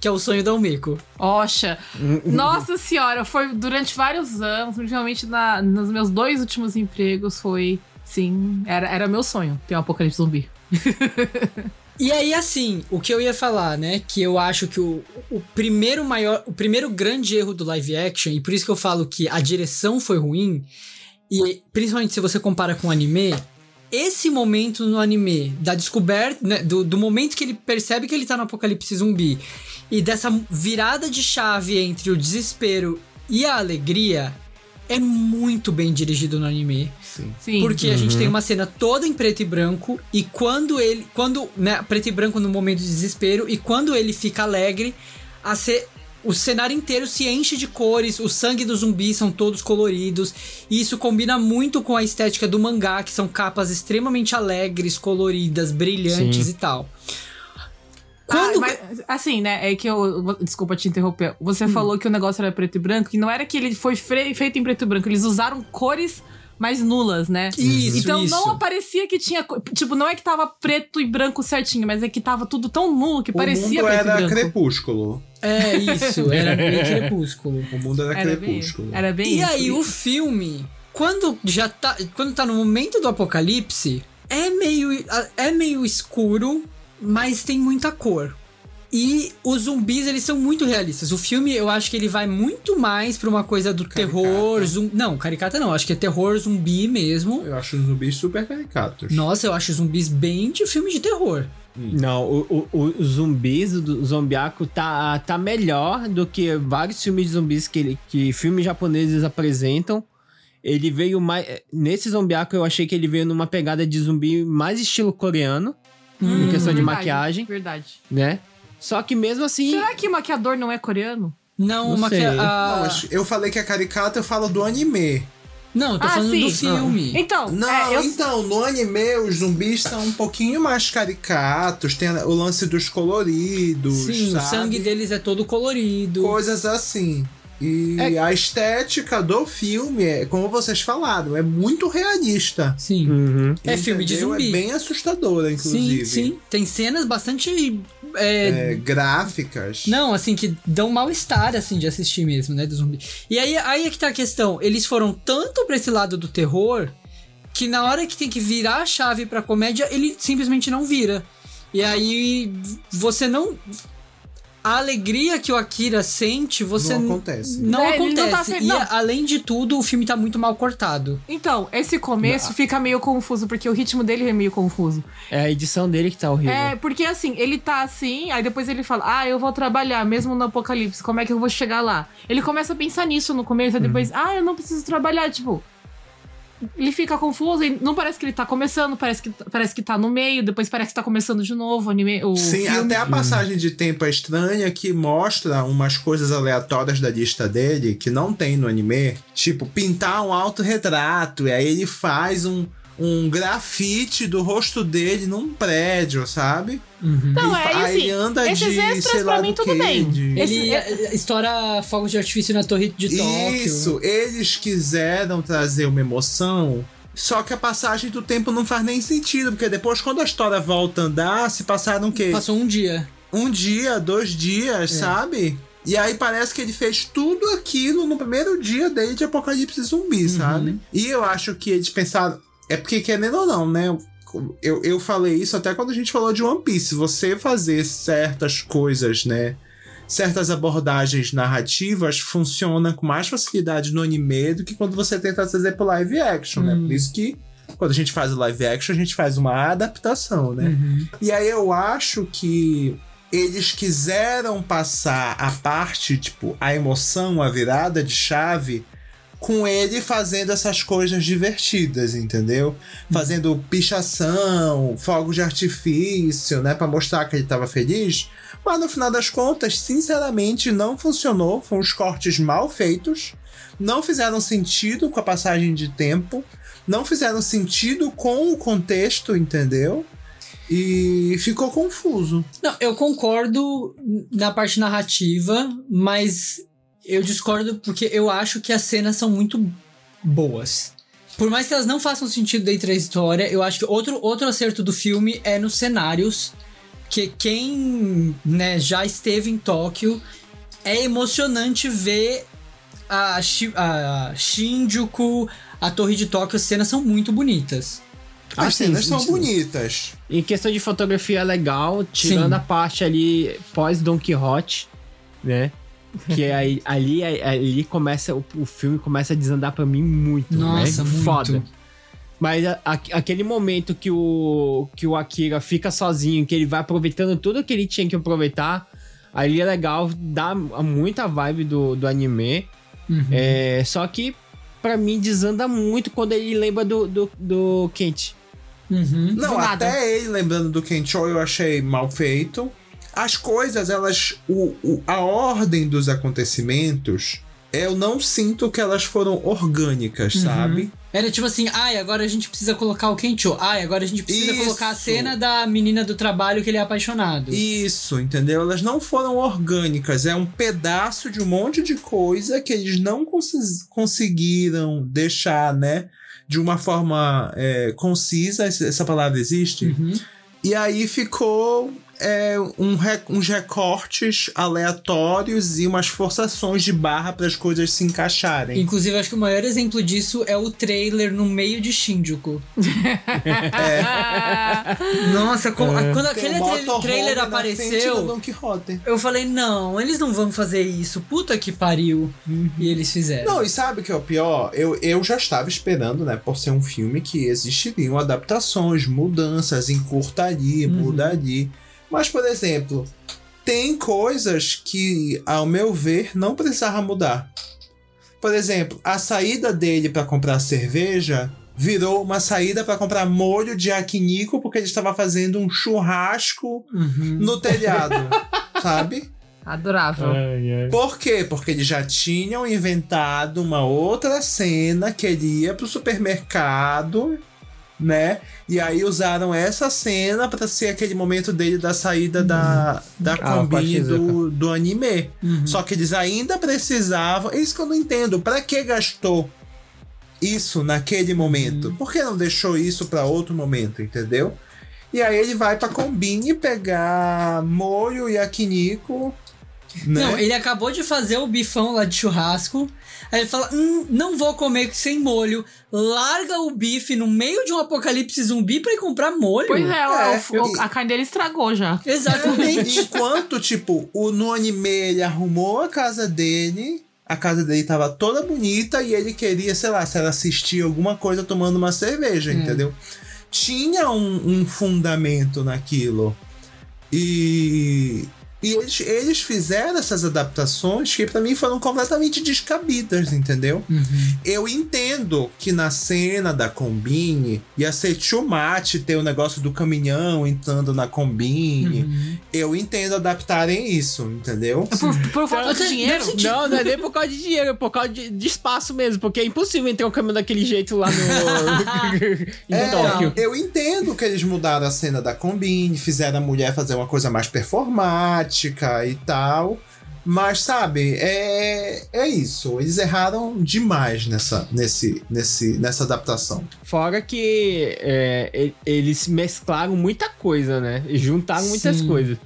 Que é o sonho da Umeko. Oxa, nossa senhora, foi durante vários anos, principalmente na, nos meus dois últimos empregos, foi. Sim, era, era meu sonho ter um apocalipse zumbi. E aí, assim, o que eu ia falar, né? Que eu acho que o, o primeiro maior. O primeiro grande erro do live action, e por isso que eu falo que a direção foi ruim, e principalmente se você compara com o anime, esse momento no anime, da descoberta, né, do, do momento que ele percebe que ele tá no apocalipse zumbi, e dessa virada de chave entre o desespero e a alegria, é muito bem dirigido no anime. Sim. Sim. Porque a gente Uhum. tem uma cena toda em preto e branco e quando ele, quando, né, preto e branco no momento de desespero e quando ele fica alegre, a ce- o cenário inteiro se enche de cores, o sangue dos zumbis são todos coloridos, e isso combina muito com a estética do mangá, que são capas extremamente alegres, coloridas, brilhantes Sim. e tal. Ah, Quando mas, assim, né? É que eu. Desculpa te interromper. Você Hum. falou que o negócio era preto e branco, e não era que ele foi feito em preto e branco, eles usaram cores mais nulas, né? Isso, então isso. não aparecia que tinha. Tipo, não é que tava preto e branco certinho, mas é que tava tudo tão nulo que O parecia mundo preto e era branco. crepúsculo. É isso, era bem crepúsculo. O mundo era, Era bem, crepúsculo. era bem E isso. aí, o filme, quando já tá. Quando tá no momento do apocalipse, é meio. É meio escuro, mas tem muita cor. E os zumbis, eles são muito realistas. O filme, eu acho que ele vai muito mais pra uma coisa do Caricata. terror. Zum... Não, caricata não. Acho que é terror zumbi mesmo. Eu acho os zumbis super caricatos. Nossa, eu acho zumbis bem de filme de terror. Não, o, o, o- os zumbis do zombiaco tá, tá melhor do que vários filmes de zumbis que, ele, que filmes japoneses apresentam. Ele veio mais. Nesse zombiaco eu achei que ele veio numa pegada de zumbi mais estilo coreano, Hum, em questão de verdade, maquiagem, Verdade. né? Só que mesmo assim. Será que o maquiador não é coreano? Não, Não Não, eu falei que é caricata, eu falo do anime. Não, eu tô Ah, falando sim. do filme. Então, Não, é, eu, então, no anime os zumbis são um pouquinho mais caricatos, tem o lance dos coloridos, Sim, sabe? o sangue deles é todo colorido. Coisas assim. E É- a estética do filme, é, como vocês falaram, é muito realista. Sim. Uhum. É filme de entendeu? zumbi. É bem assustadora, inclusive. Sim, sim. Tem cenas bastante. é, É, gráficas. Não, assim, que dão mal-estar, assim, de assistir mesmo, né, do zumbi. E aí, aí é que tá a questão. Eles foram tanto pra esse lado do terror que na hora que tem que virar a chave pra comédia, ele simplesmente não vira. E aí você não. A alegria que o Akira sente, você Não acontece. Não É, ele não acontece. tá fe- E não. além de tudo, o filme tá muito mal cortado. Então, esse começo fica meio confuso, porque o ritmo dele é meio confuso. É a edição dele que tá horrível. É, porque assim, ele tá assim, aí depois ele fala, ah, eu vou trabalhar mesmo no apocalipse, como é que eu vou chegar lá? Ele começa a pensar nisso no começo, aí depois, ah, eu não preciso trabalhar, tipo. Ele fica confuso, e não parece que ele tá começando, parece que, parece que tá no meio, depois parece que tá começando de novo o anime. O Sim, filme. até a passagem de tempo é estranha que mostra umas coisas aleatórias da lista dele que não tem no anime. Tipo, pintar um autorretrato. E aí ele faz um, um grafite do rosto dele num prédio, sabe? Não, ele, é aí assim, ele anda esses de, extras sei pra lá mim do tudo quê, bem. de- Ele eh, estoura fogos de artifício na torre de Tóquio. Isso, eles quiseram trazer uma emoção. Só que a passagem do tempo não faz nem sentido, porque depois, quando a história volta a andar, se passaram o quê? Passou um dia. um dia, dois dias, sabe? E aí parece que ele fez tudo aquilo no primeiro dia dele de Apocalipse Zumbi, sabe? E eu acho que eles pensaram. É porque, querendo ou não, né? Eu, eu falei isso até quando a gente falou de One Piece. Você fazer certas coisas, né? Certas abordagens narrativas funcionam com mais facilidade no anime do que quando você tenta trazer pro live action, né? Por isso que quando a gente faz o live action, a gente faz uma adaptação, né? E aí eu acho que eles quiseram passar a parte, tipo, a emoção, a virada de chave, com ele fazendo essas coisas divertidas, entendeu? Fazendo pichação, fogos de artifício, né? Pra mostrar que ele tava feliz. Mas no final das contas, sinceramente, não funcionou. Foram uns cortes mal feitos. Não fizeram sentido com a passagem de tempo. Não fizeram sentido com o contexto, entendeu? E ficou confuso. Não, eu concordo na parte narrativa, mas eu discordo porque eu acho que as cenas são muito boas. Por mais que elas não façam sentido dentro da história, eu acho que outro, outro acerto do filme é nos cenários. Que quem né, já esteve em Tóquio é emocionante ver a, Shi- a Shinjuku, a Torre de Tóquio, as cenas são muito bonitas. As Ah, cenas sim, são sim. bonitas. Em questão de fotografia é legal, tirando Sim. a parte ali pós Don Quixote, né? Que aí, ali, ali começa, o, o filme começa a desandar pra mim muito, Nossa, né? muito. Foda. Mas a- a- aquele momento que o, que o Akira fica sozinho, que ele vai aproveitando tudo que ele tinha que aproveitar, ali é legal, dá muita vibe do, do anime. Uhum. É, só que, pra mim, desanda muito quando ele lembra do, do, do Kent. Uhum. Não, até ele lembrando do Kencho eu achei mal feito. As coisas, elas. O, o- a ordem dos acontecimentos, eu não sinto que elas foram orgânicas, Uhum. sabe? Era tipo assim, ai, agora a gente precisa colocar o Kencho. Ai, agora a gente precisa Isso. colocar a cena da menina do trabalho que ele é apaixonado. Isso, entendeu? Elas não foram orgânicas. É um pedaço de um monte de coisa que eles não consi- conseguiram deixar, né? De uma forma é, concisa. essa essa palavra existe? Uhum. E aí ficou é, um re- uns recortes aleatórios e umas forçações de barra para as coisas se encaixarem. Inclusive, acho que o maior exemplo disso é o trailer no meio de Shinjuku. Nossa, com- a- quando Tem aquele um trailer do apareceu, eu falei, não, eles não vão fazer isso. Puta que pariu. E eles fizeram. Não, e sabe o que é o pior? Eu, eu já estava esperando, né, por ser um filme que existiriam adaptações, mudanças, encurtaria, mudaria. Mas, por exemplo, tem coisas que, ao meu ver, não precisava mudar. Por exemplo, a saída dele para comprar cerveja virou uma saída para comprar molho de yakinico porque ele estava fazendo um churrasco Uhum. no telhado, sabe? Adorável. Por quê? Porque eles já tinham inventado uma outra cena que ele ia pro supermercado, né? E aí usaram essa cena pra ser aquele momento dele da saída da, da Ah, Kombi do, do anime. Uhum. Só que eles ainda precisavam. Isso que eu não entendo. Pra que gastou isso naquele momento? Por que não deixou isso pra outro momento, entendeu? E aí ele vai pra Combine pegar molho e yakinico Né? Não, ele acabou de fazer o bifão lá de churrasco. Aí ele fala: hum, não vou comer sem molho. Larga o bife no meio de um apocalipse zumbi pra ir comprar molho. Pois é, É, o- o- a carne dele estragou já. Exatamente. Enquanto, tipo, o, no anime ele arrumou a casa dele, a casa dele tava toda bonita e ele queria, sei lá, se ela assistia alguma coisa tomando uma cerveja, entendeu? Tinha um, um fundamento naquilo. E. E eles, eles fizeram essas adaptações que pra mim foram completamente descabidas, entendeu? Eu entendo que na cena da Combine ia ser too much ter o negócio do caminhão entrando na Combine. Eu entendo adaptarem isso, entendeu? É Por, por falta de dinheiro. ser- Não, não é nem por causa de dinheiro, é por causa de, de espaço mesmo, porque é impossível entrar um caminhão daquele jeito lá no. em É, Tóquio. eu entendo que eles mudaram a cena da Combine, fizeram a mulher fazer uma coisa mais performática e tal. Mas, sabe, é, é isso. Eles erraram demais nessa, nesse, nesse, nessa adaptação. Fora que é, eles mesclaram muita coisa, né? E Juntaram muitas Sim. coisas.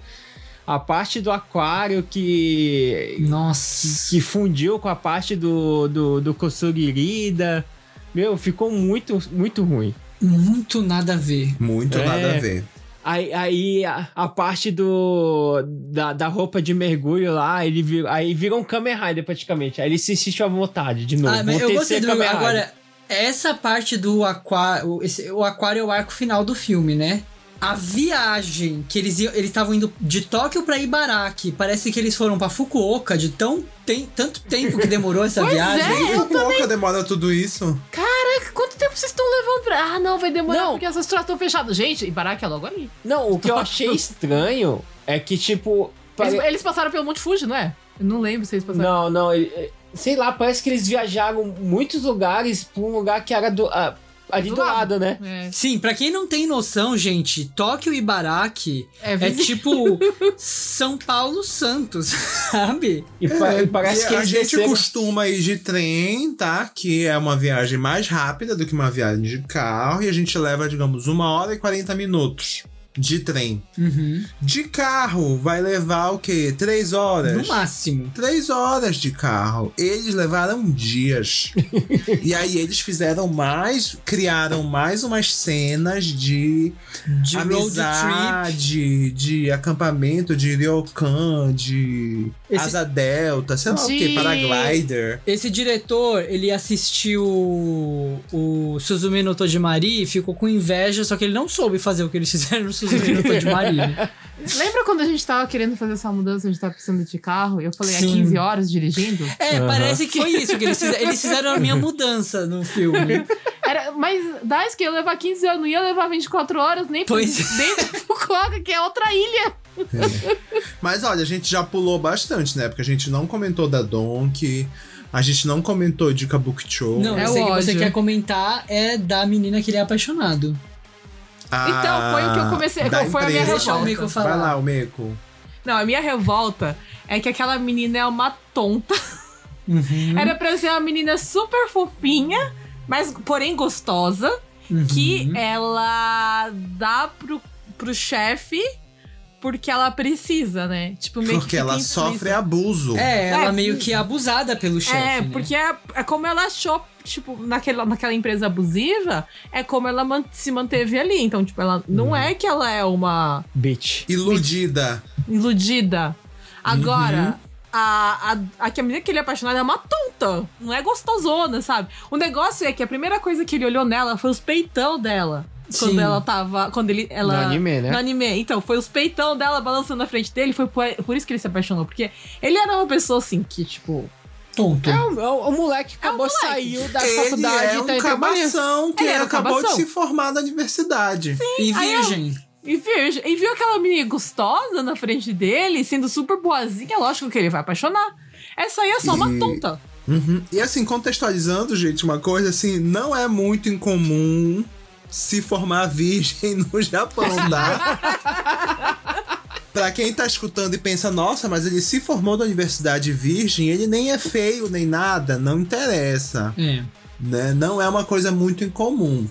A parte do aquário que, Nossa. que fundiu com a parte do, do, do. Meu, ficou muito, muito ruim. Muito nada a ver. Muito É. nada a ver. Aí, aí a, a parte do da, da roupa de mergulho lá, ele vir, aí virou um Kamen Rider praticamente. Aí ele se sentiu à vontade de novo. Ah, mas eu gostei do. Agora, essa parte do aquário. O aquário é o arco final do filme, né? A viagem que eles iam, eles estavam indo de Tóquio pra Ibaraki. Parece que eles foram pra Fukuoka de tão tem, tanto tempo que demorou essa Pois viagem. é. Fukuoka demora tudo isso. Caraca, quanto tempo vocês estão levando pra. Ah, não, vai demorar Não. porque essas estradas estão fechadas. Gente, Ibaraki é logo ali. Não, o que eu achei estranho é que, tipo. Eles, pare- eles passaram pelo Monte Fuji, não é? Eu não lembro se eles passaram. Não, não. ele- Sei lá, parece que eles viajaram muitos lugares pra um lugar que era do, ah, ali do, Do lado, lado. né? É, Sim, pra quem não tem noção, gente, Tóquio e Ibaraki é, é tipo São Paulo Santos, sabe? E, e parece É, E que a gente desceram- costuma ir de trem, tá? Que é uma viagem mais rápida do que uma viagem de carro. E a gente leva, digamos, uma hora e 40 minutos de trem. Uhum. De carro vai levar o quê? Três horas? No máximo. Três horas de carro. Eles levaram dias. e aí eles fizeram mais, criaram mais umas cenas de, De amizade, de acampamento, de ryokan, de Esse- asa delta, sei lá o que, De- paraglider. Esse diretor, ele assistiu o Suzume no Tojimari e ficou com inveja, só que ele não soube fazer o que eles fizeram no Né? Lembra quando a gente tava querendo fazer essa mudança, a gente tava precisando de carro? E eu falei, Sim. é 15 horas dirigindo? É, Aham. parece que foi isso que eles fizeram. Eles fizeram a minha mudança no filme. Era, mas das que ia levar 15 horas, não ia levar 24 horas nem pra- Pois dentro de Fukuoka, que é outra ilha. Mas olha, a gente já pulou bastante, né? Porque a gente não comentou da Donkey, a gente não comentou de Kabukicho. Não, É que você quer comentar é da menina que ele é apaixonado. Então, foi o que eu comecei- da foi a minha empresa. Deixa o Meiko falar. Vai lá, o Meiko. Não, a minha revolta é que aquela menina é uma tonta. Uhum. Era pra ser uma menina super fofinha, mas porém gostosa. Uhum. Que ela dá pro, pro chefe porque ela precisa, né? Tipo, meio Porque que ela sofre abuso. É, ela É. meio que é abusada pelo chefe. É, né? porque é, é como ela achou, tipo, naquela, naquela empresa abusiva, é como ela man- se manteve ali. Então, tipo, ela não é que ela é uma Bitch. Iludida. iludida. Agora, a, a, a que a menina que ele é apaixonado é uma tonta. Não é gostosona, sabe? O negócio é que a primeira coisa que ele olhou nela foi os peitão dela. Quando Sim. ela tava. Quando ele. Ela, No anime, né? No anime. Então, foi os peitão dela balançando na frente dele. Foi por, por isso que ele se apaixonou. Porque ele era uma pessoa assim que, tipo. Tonto. É o, o- o moleque acabou, moleque. saiu da Ele faculdade é e um tá cabação que Ele era acabou cabação. de se formar na universidade. E Aí eu- virgem. E, virgem, e viu aquela menina gostosa na frente dele, sendo super boazinha, lógico que ele vai apaixonar. Essa aí é só uma E- tonta. Uhum. E assim, contextualizando, gente, uma coisa assim, não é muito incomum se formar virgem no Japão, tá? pra quem tá escutando e pensa, nossa, mas ele se formou da universidade virgem, ele nem é feio nem nada, não interessa, É. né? Não é uma coisa muito incomum.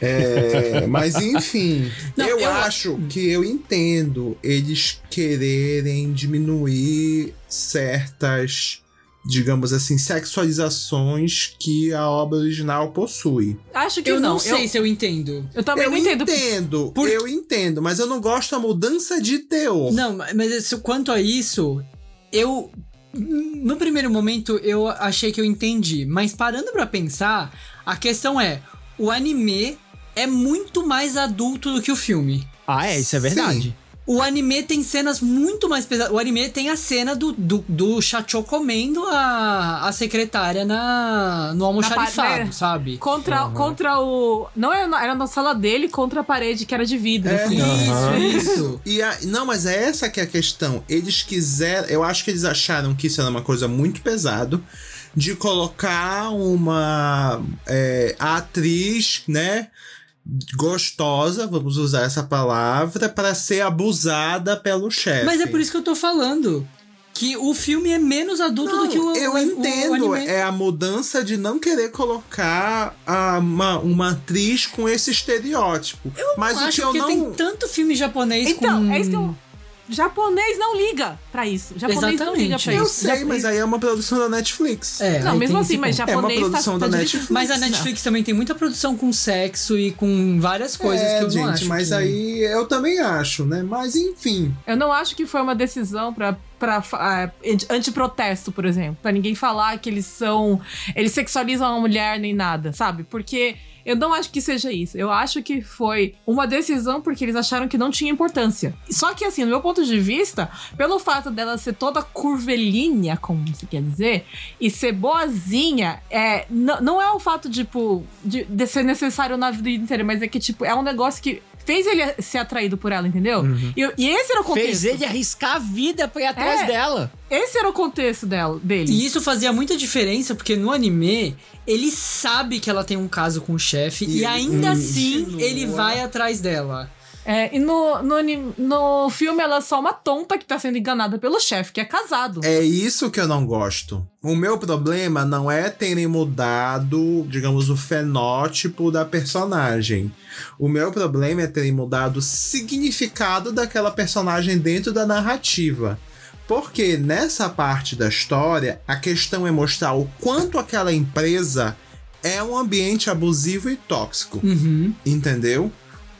É, mas enfim, Não, eu, eu- acho que eu entendo eles quererem diminuir certas, digamos assim, sexualizações que a obra original possui. Acho que Eu não, não. sei eu, se eu entendo. eu também eu não entendo. entendo, Por- eu entendo, mas eu não gosto da mudança de teor. Não, mas isso- quanto a isso, eu. No primeiro momento eu achei que eu entendi, mas parando pra pensar, a questão é: o anime é muito mais adulto do que o filme. Ah, é, isso é verdade. O anime tem cenas muito mais pesadas. O anime tem a cena do, do, do Chacho comendo a, a secretária na, no almoxarifado, parede. sabe? Contra, contra o. Não era na, era na sala dele contra a parede que era de vidro. É, assim. Aham. Isso, isso. E a- não, mas é essa que é a questão. Eles quiseram. Eu acho que eles acharam que isso era uma coisa muito pesado. De colocar uma é, atriz, né? Gostosa, vamos usar essa palavra, para ser abusada pelo chefe. Mas é por isso que eu tô falando. Que o filme é menos adulto Não, do que o eu o- o entendo, anime. é a mudança de não querer colocar a- uma, uma atriz com esse estereótipo. Mas o acho que eu que não. tem tanto filme japonês Então, com... é isso que eu. Japonês não liga pra isso. Japonês não liga Exatamente. pra Eu isso. sei, Jap- mas aí é uma produção da Netflix. É, Não, mesmo assim, mas ponto. É uma japonês tá- produção tá da difícil. Netflix. Mas a Netflix também tem muita produção com sexo e com várias coisas é, que eu gente, não acho. mas que- aí eu também acho, né? Mas enfim. Eu não acho que foi uma decisão pra, pra anti- antiprotesto, por exemplo. Pra ninguém falar que eles são. Eles sexualizam a mulher nem nada, sabe? Porque eu não acho que seja isso. Eu acho que foi uma decisão porque eles acharam que não tinha importância. Só que, assim, no meu ponto de vista, pelo fato dela ser toda curvilínea, como se quer dizer, e ser boazinha, é, n- não é o fato, tipo, de, de ser necessário na vida inteira, mas é que, tipo, é um negócio que fez ele ser atraído por ela, entendeu? E, e esse era o contexto. Fez ele arriscar a vida pra ir atrás É. dela. Esse era o contexto dela, dele. E isso fazia muita diferença, porque no anime, ele sabe que ela tem um caso com o chefe, e, E ele ainda assim continua. ele vai atrás dela. É, e no, no, no filme ela é só uma tonta que tá sendo enganada pelo chefe, que é casado. É isso que eu não gosto. O meu problema não é terem mudado, digamos, o fenótipo da personagem. O meu problema é terem mudado o significado daquela personagem dentro da narrativa. Porque nessa parte da história, a questão é mostrar o quanto aquela empresa é um ambiente abusivo e tóxico. Uhum. Entendeu?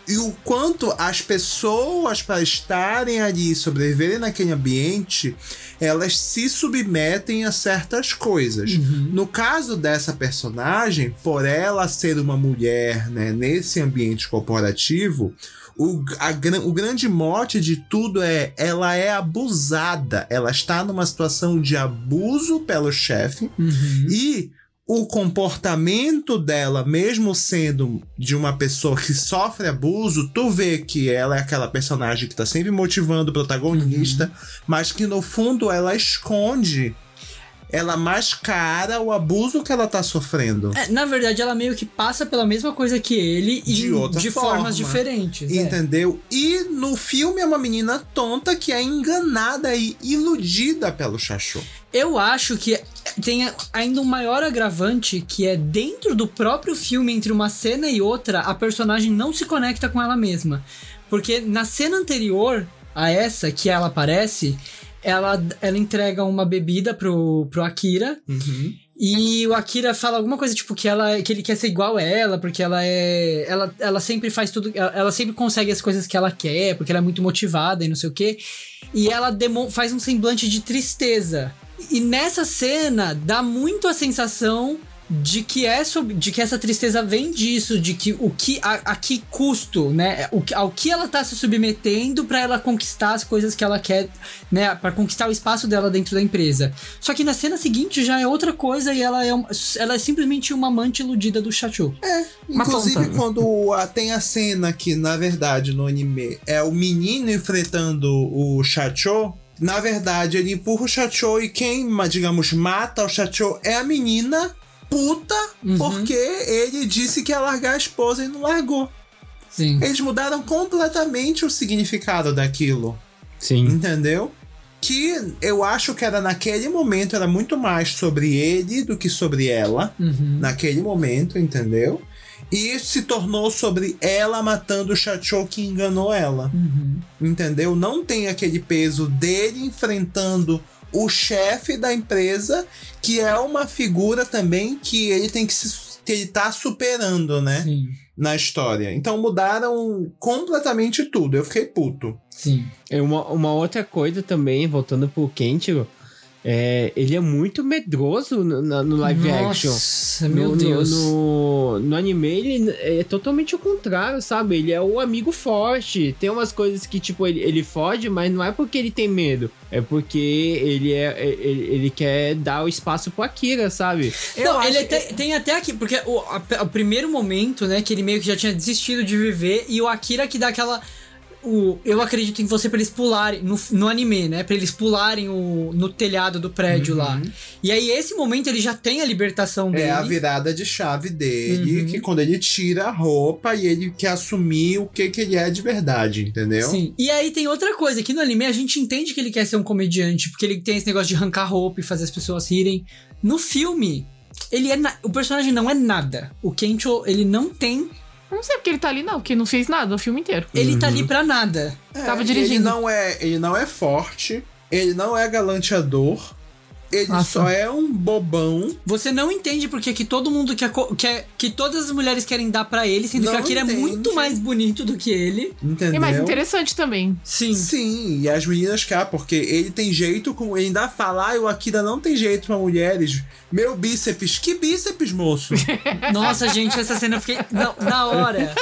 E o quanto as pessoas, para estarem ali e sobreviverem naquele ambiente, elas se submetem a certas coisas. No caso dessa personagem, por ela ser uma mulher né, nesse ambiente corporativo, o, a o grande mote de tudo é ela é abusada. Ela está numa situação de abuso pelo chefe. Uhum. E o comportamento dela, mesmo sendo de uma pessoa que sofre abuso, tu vê que ela é aquela personagem que tá sempre motivando o protagonista, mas que no fundo ela esconde. Ela mascara o abuso que ela tá sofrendo. É, na verdade, ela meio que passa pela mesma coisa que ele e De outra formas forma. diferentes. é. Entendeu? E no filme é uma menina tonta que é enganada e iludida pelo Chacho. Eu acho que tem ainda um maior agravante que é dentro do próprio filme, entre uma cena e outra, a personagem não se conecta com ela mesma. Porque na cena anterior a essa, que ela aparece, ela, ela entrega uma bebida pro, pro Akira. E o Akira fala alguma coisa, tipo, que, ela, que ele quer ser igual a ela, porque ela é. Ela, ela sempre faz tudo. Ela, ela sempre consegue as coisas que ela quer, porque ela é muito motivada e não sei o quê. E ela faz um semblante de tristeza. E nessa cena dá muito a sensação de que é sobre, de que essa tristeza vem disso, de que o que a, a que custo, né, o, que- ao que ela tá se submetendo pra ela conquistar as coisas que ela quer, né, para conquistar o espaço dela dentro da empresa. Só que na cena seguinte já é outra coisa e ela é, um- ela é simplesmente uma amante iludida do Chachu. Uma Inclusive, tonta. quando a- tem a cena que, na verdade, no anime é o menino enfrentando o Chacho. Na verdade, ele empurra o Chacho e quem, digamos, mata o Chacho é a menina puta, Uhum. porque ele disse que ia largar a esposa e não largou. Sim. Eles mudaram completamente o significado daquilo. Sim. Entendeu? Que eu acho que era naquele momento era muito mais sobre ele do que sobre ela Uhum. naquele momento, entendeu? E se tornou sobre ela matando o Chacho que enganou ela. Uhum. Entendeu? Não tem aquele peso dele enfrentando o chefe da empresa, que é uma figura também que ele tem que se. que ele tá superando, né? Sim, Na história. Então mudaram completamente tudo. Eu fiquei puto. sim. É uma, uma outra coisa também, voltando pro Kenshiro, é, ele é muito medroso no, no live action. Nossa, meu no, Deus. No, no, anime, ele é totalmente o contrário, sabe? Ele é o amigo forte. Tem umas coisas que, tipo, ele, ele foge, mas não é porque ele tem medo. É porque ele é. é- Ele, ele quer dar o espaço pro Akira, sabe? Eu não, acho ele que- tem, tem até aqui, porque o, a- o primeiro momento, né, que ele meio que já tinha desistido de viver, e o Akira que dá aquela. O, eu acredito em você pra eles pularem, no, no anime, né? Pra eles pularem o, no telhado do prédio lá. E aí, esse momento, ele já tem a libertação dele. É a virada de chave dele, Uhum. que quando ele tira a roupa e ele quer assumir o que, que ele é de verdade, entendeu? Sim. E aí tem outra coisa, que no anime a gente entende que ele quer ser um comediante, porque ele tem esse negócio de arrancar roupa e fazer as pessoas rirem. No filme, ele é na- o personagem não é nada. O Kencho, ele não tem, Eu não sei porque ele tá ali, não, porque não fez nada o filme inteiro. ele tá ali pra nada. É, Tava Ele dirigindo. não, é, ele não é forte, ele não é galanteador, ele Nossa. só é um bobão. Você não entende porque que todo mundo quer, quer que todas as mulheres querem dar pra ele, sendo Não que Akira é entende. muito mais bonito do que ele. Entendeu? E mais interessante também. Sim. Sim, e as meninas cá, porque ele tem jeito com. Ele ainda fala, ah, o Akira não tem jeito pra mulheres. Meu bíceps. Que bíceps, moço? Nossa, gente, essa cena eu fiquei. Não, na hora.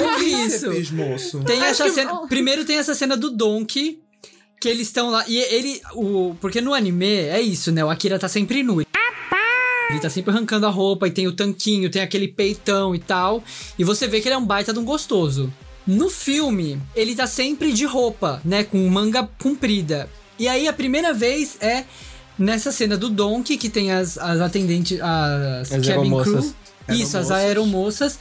Ouve isso. bíceps, moço. Tem Acho essa que- cena. Primeiro tem essa cena do Donkey. Que eles estão lá. E ele. O, porque no anime é isso, né? O Akira tá sempre nu. Ele tá sempre arrancando a roupa e tem o tanquinho, tem aquele peitão e tal. E você vê que ele é um baita de um gostoso. No filme, ele tá sempre de roupa, né? Com manga comprida. E aí a primeira vez é nessa cena do Donkey, que tem as, as atendentes. As, As cabin crew. aeromoças. Isso, as Aeromoças.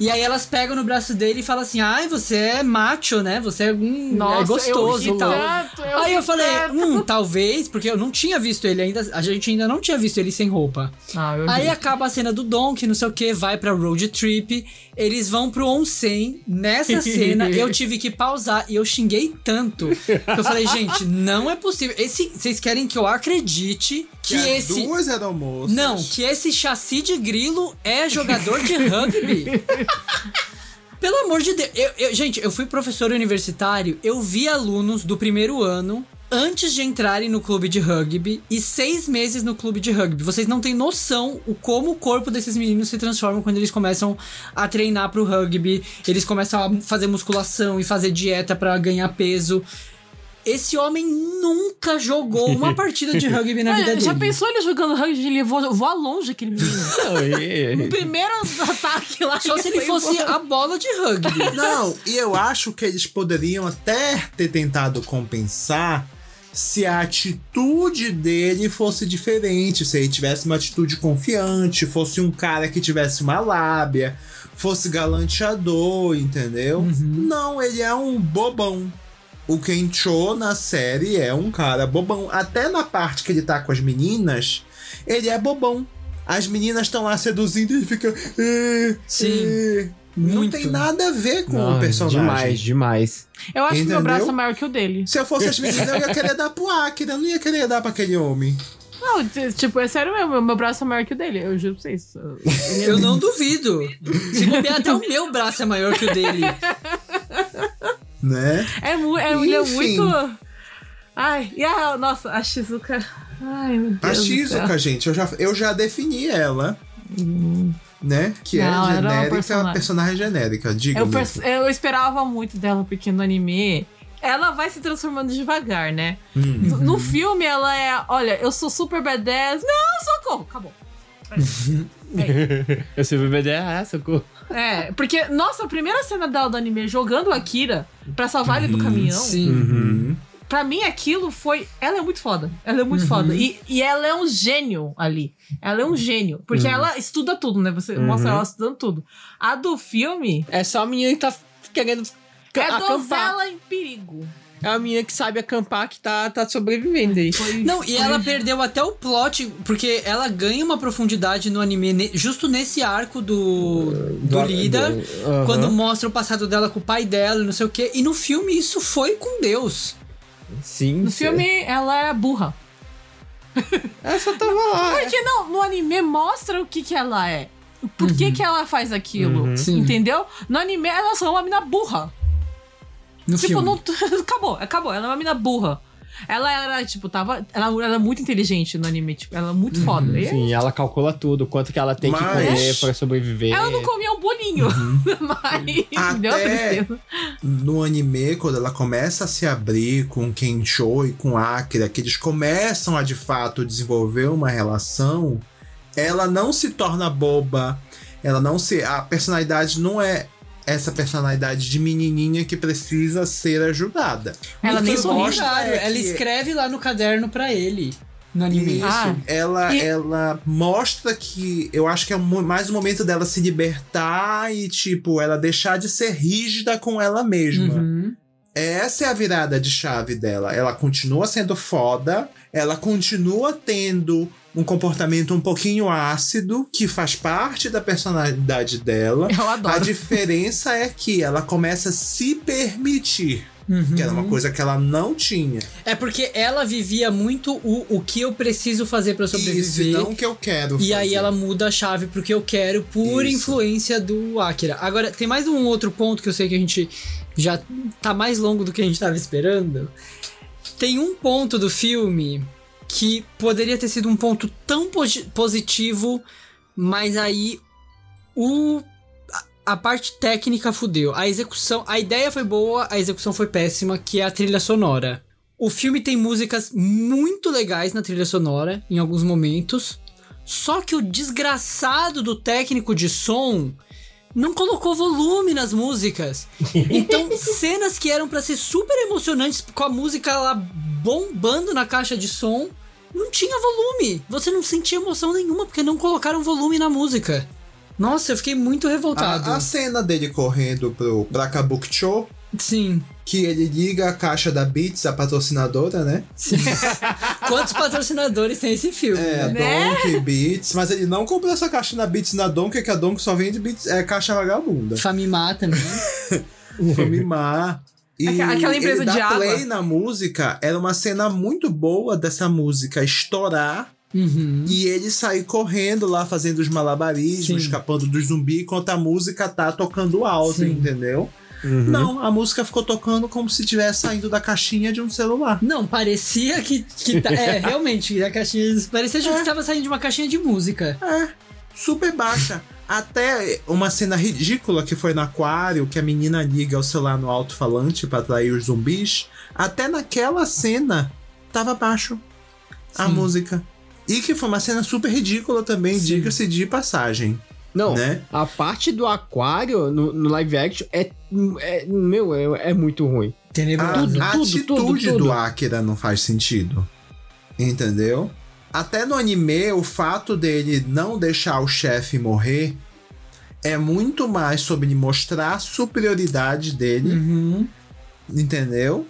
E aí elas pegam no braço dele e falam assim: ai, você é macho, né? Você é, um, Nossa, é gostoso eu e tal. Tanto, eu Aí eu falei, tanto. hum, talvez, porque eu não tinha visto ele ainda. A gente ainda não tinha visto ele sem roupa. Eu Aí ri. acaba a cena do Donkey, não sei o que, vai pra road trip. Eles vão pro onsen. Nessa cena, eu tive que pausar e eu xinguei tanto. Que eu falei, gente, não é possível. Esse, vocês querem que eu acredite que, as esse. duas eram moças. Não, que esse chassi de grilo é jogador de rugby. Pelo amor de Deus. Eu, eu- gente, eu fui professor universitário, eu vi alunos do primeiro ano antes de entrarem no clube de rugby e seis meses no clube de rugby. Vocês não têm noção o como o corpo desses meninos se transforma quando eles começam a treinar pro rugby, eles começam a fazer musculação e fazer dieta pra ganhar peso. Esse homem nunca jogou uma partida de rugby na vida dele. já pensou ele jogando rugby? Ele voa, voa longe aquele menino. No primeiro ataque lá. Só se ele fosse a bola de rugby. Não, e eu acho que eles poderiam até ter tentado compensar se a atitude dele fosse diferente, se ele tivesse uma atitude confiante, fosse um cara que tivesse uma lábia, fosse galanteador, entendeu? Não, ele é um bobão. O Kencho na série é um cara bobão. Até na parte que ele tá com as meninas, ele é bobão. As meninas estão lá seduzindo e ele fica. "Eh, Sim, eh". Não muito. tem nada a ver com Não, o personagem. Demais, demais. Eu acho que meu Entendeu? braço é maior que o dele. Se eu fosse as meninas, eu ia querer dar pro Akira, eu não ia querer dar pra aquele homem. Não, tipo, é sério mesmo. Meu braço é maior que o dele. Eu juro pra vocês. Eu não duvido. Se bobear, até o meu braço é maior que o dele. Né? É, mu é, ele é muito. Ai, e a. Nossa, a Shizuka. Ai, meu Deus. A do céu. Shizuka, gente, eu já, eu já defini ela. Né? Que Não, é era uma genérica, personagem. personagem genérica. Diga Eu, eu esperava muito dela, porque no anime. Ela vai se transformando devagar, né? Hum. No- filme, ela é. Olha, eu sou super badass. Não, socorro! Acabou. Eu sei beber ah, socorro. É, porque, nossa, a primeira cena dela do anime jogando o Akira pra salvar ele do caminhão. Sim. Uhum. Pra mim, aquilo foi. Ela é muito foda. Ela é muito foda. E, e ela é um gênio ali. Ela é um gênio. Porque ela estuda tudo, né? Você mostra ela estudando tudo. A do filme É só a menina que tá querendo é acampar. donzela em perigo. É uma menina que sabe acampar que tá, tá sobrevivendo aí. Não, e ela perdeu até o plot, porque ela ganha uma profundidade no anime, justo nesse arco do, do, líder, do- aham. quando mostra o passado dela com o pai dela e não sei o quê. E no filme isso foi com Deus. Sim. No filme, ela é burra. Ela só tava lá. Porque não, no anime mostra o que que ela é. Por que que ela faz aquilo, Uhum. Sim. entendeu? No anime, ela é só uma mina burra. No tipo, filme. não... acabou, acabou. Ela é uma mina burra. Ela era, tipo, tava... Ela era muito inteligente no anime, tipo, ela é muito foda. E Sim, ela calcula tudo, quanto que ela tem que Mas- comer pra sobreviver. Ela não comia um bolinho. Mas, deu Até-. No anime, quando ela começa a se abrir com Kensho e com Akira, que eles começam a de fato desenvolver uma relação, ela não se torna boba. Ela não se. A personalidade não é essa personalidade de menininha que precisa ser ajudada. Ela O nem sorri. é ela escreve lá no caderno pra ele. No anime. Isso, Ah, ela, e- ela mostra que eu acho que é mais o momento dela se libertar e, tipo, ela deixar de ser rígida com ela mesma. Uhum. Essa é a virada de chave dela. Ela continua sendo foda, ela continua tendo um comportamento um pouquinho ácido, que faz parte da personalidade dela. Eu A adoro. diferença é que ela começa a se permitir, Uhum. que era uma coisa que ela não tinha. É porque ela vivia muito o, o que eu preciso fazer pra Isso, sobreviver. não o que eu quero. E aí fazer. ela muda a chave pro que eu quero por Isso. influência do Akira. Agora, tem mais um outro ponto que eu sei que a gente já tá mais longo do que a gente tava esperando. Tem um ponto do filme que poderia ter sido um ponto tão posi- positivo, mas aí o a- parte técnica fudeu. A execução, a ideia foi boa, a execução foi péssima, que é a trilha sonora. O filme tem músicas muito legais na trilha sonora, em alguns momentos. Só que o desgraçado do técnico de som não colocou volume nas músicas. Então, cenas que eram pra ser super emocionantes, com a música lá bombando na caixa de som, não tinha volume. Você não sentia emoção nenhuma porque não colocaram volume na música. Nossa, eu fiquei muito revoltado. A, a cena dele correndo pro, pra Kabukicho, Sim, que ele liga a caixa da Beats, a patrocinadora, né? sim. Quantos patrocinadores tem esse filme? É, né? Donkey Beats, mas ele não comprou essa caixa na Beats na Donkey, que a Donkey só vende Beats, é caixa vagabunda. Famimar também. Famimar. E Aquela- empresa ele de dá água. play na música, era uma cena muito boa dessa música estourar Uhum. e ele sair correndo lá fazendo os malabarismos, Sim. escapando do zumbi, enquanto a música tá tocando alto, Sim. entendeu? Não, a música ficou tocando como se estivesse saindo da caixinha de um celular. Não, parecia que, que tá, É, realmente, a caixinha. Parecia que estava saindo de uma caixinha de música. É, super baixa. Até uma cena ridícula que foi no aquário, que a menina liga o celular no alto-falante pra atrair os zumbis. Até naquela cena tava baixo a Sim. música. E que foi uma cena super ridícula também, diga-se de passagem, Não, né? a parte do aquário no, no live action é, é- meu, é, é muito ruim. A. Tudo, a tudo, atitude tudo, tudo. do Akira não faz sentido. Entendeu? Até no anime, o fato dele não deixar o chefe morrer é muito mais sobre mostrar a superioridade dele, Uhum. entendeu?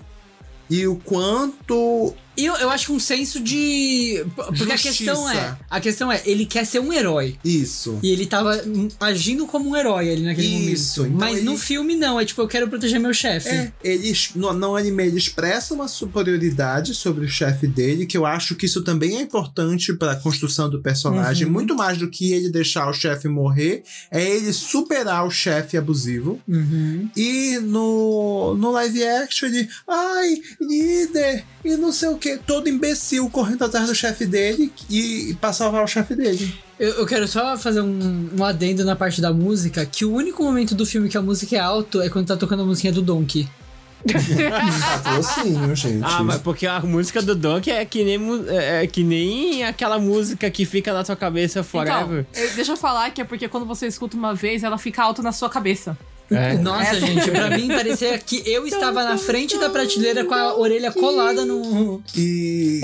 E o quanto. E eu, eu acho um senso de. Porque a questão é. Justiça. A questão é, ele quer ser um herói. Isso. E ele tava hum, agindo como um herói ali naquele Isso, momento. então Mas ele- no filme não, é tipo, eu quero proteger meu chefe. É, ele, no, no anime ele expressa uma superioridade sobre o chefe dele, que eu acho que isso também é importante para a construção do personagem, Uhum. muito mais do que ele deixar o chefe morrer, é ele superar o chefe abusivo. Uhum. E no, no live action ele, ai, líder, e não sei o que, todo imbecil correndo atrás do chefe dele e, e pra salvar o chefe dele. Eu, eu quero só fazer um, um adendo na parte da música, que o único momento do filme que a música é alto é quando tá tocando a musiquinha do Donkey. Patrocínio, gente. Ah, mas porque a música do Donkey é que nem, é, é que nem aquela música que fica na sua cabeça forever. Então, eu- deixa eu falar que é porque quando você escuta uma vez, ela fica alta na sua cabeça. É. Nossa, gente, pra mim parecia que eu estava na frente da prateleira com a orelha colada no. E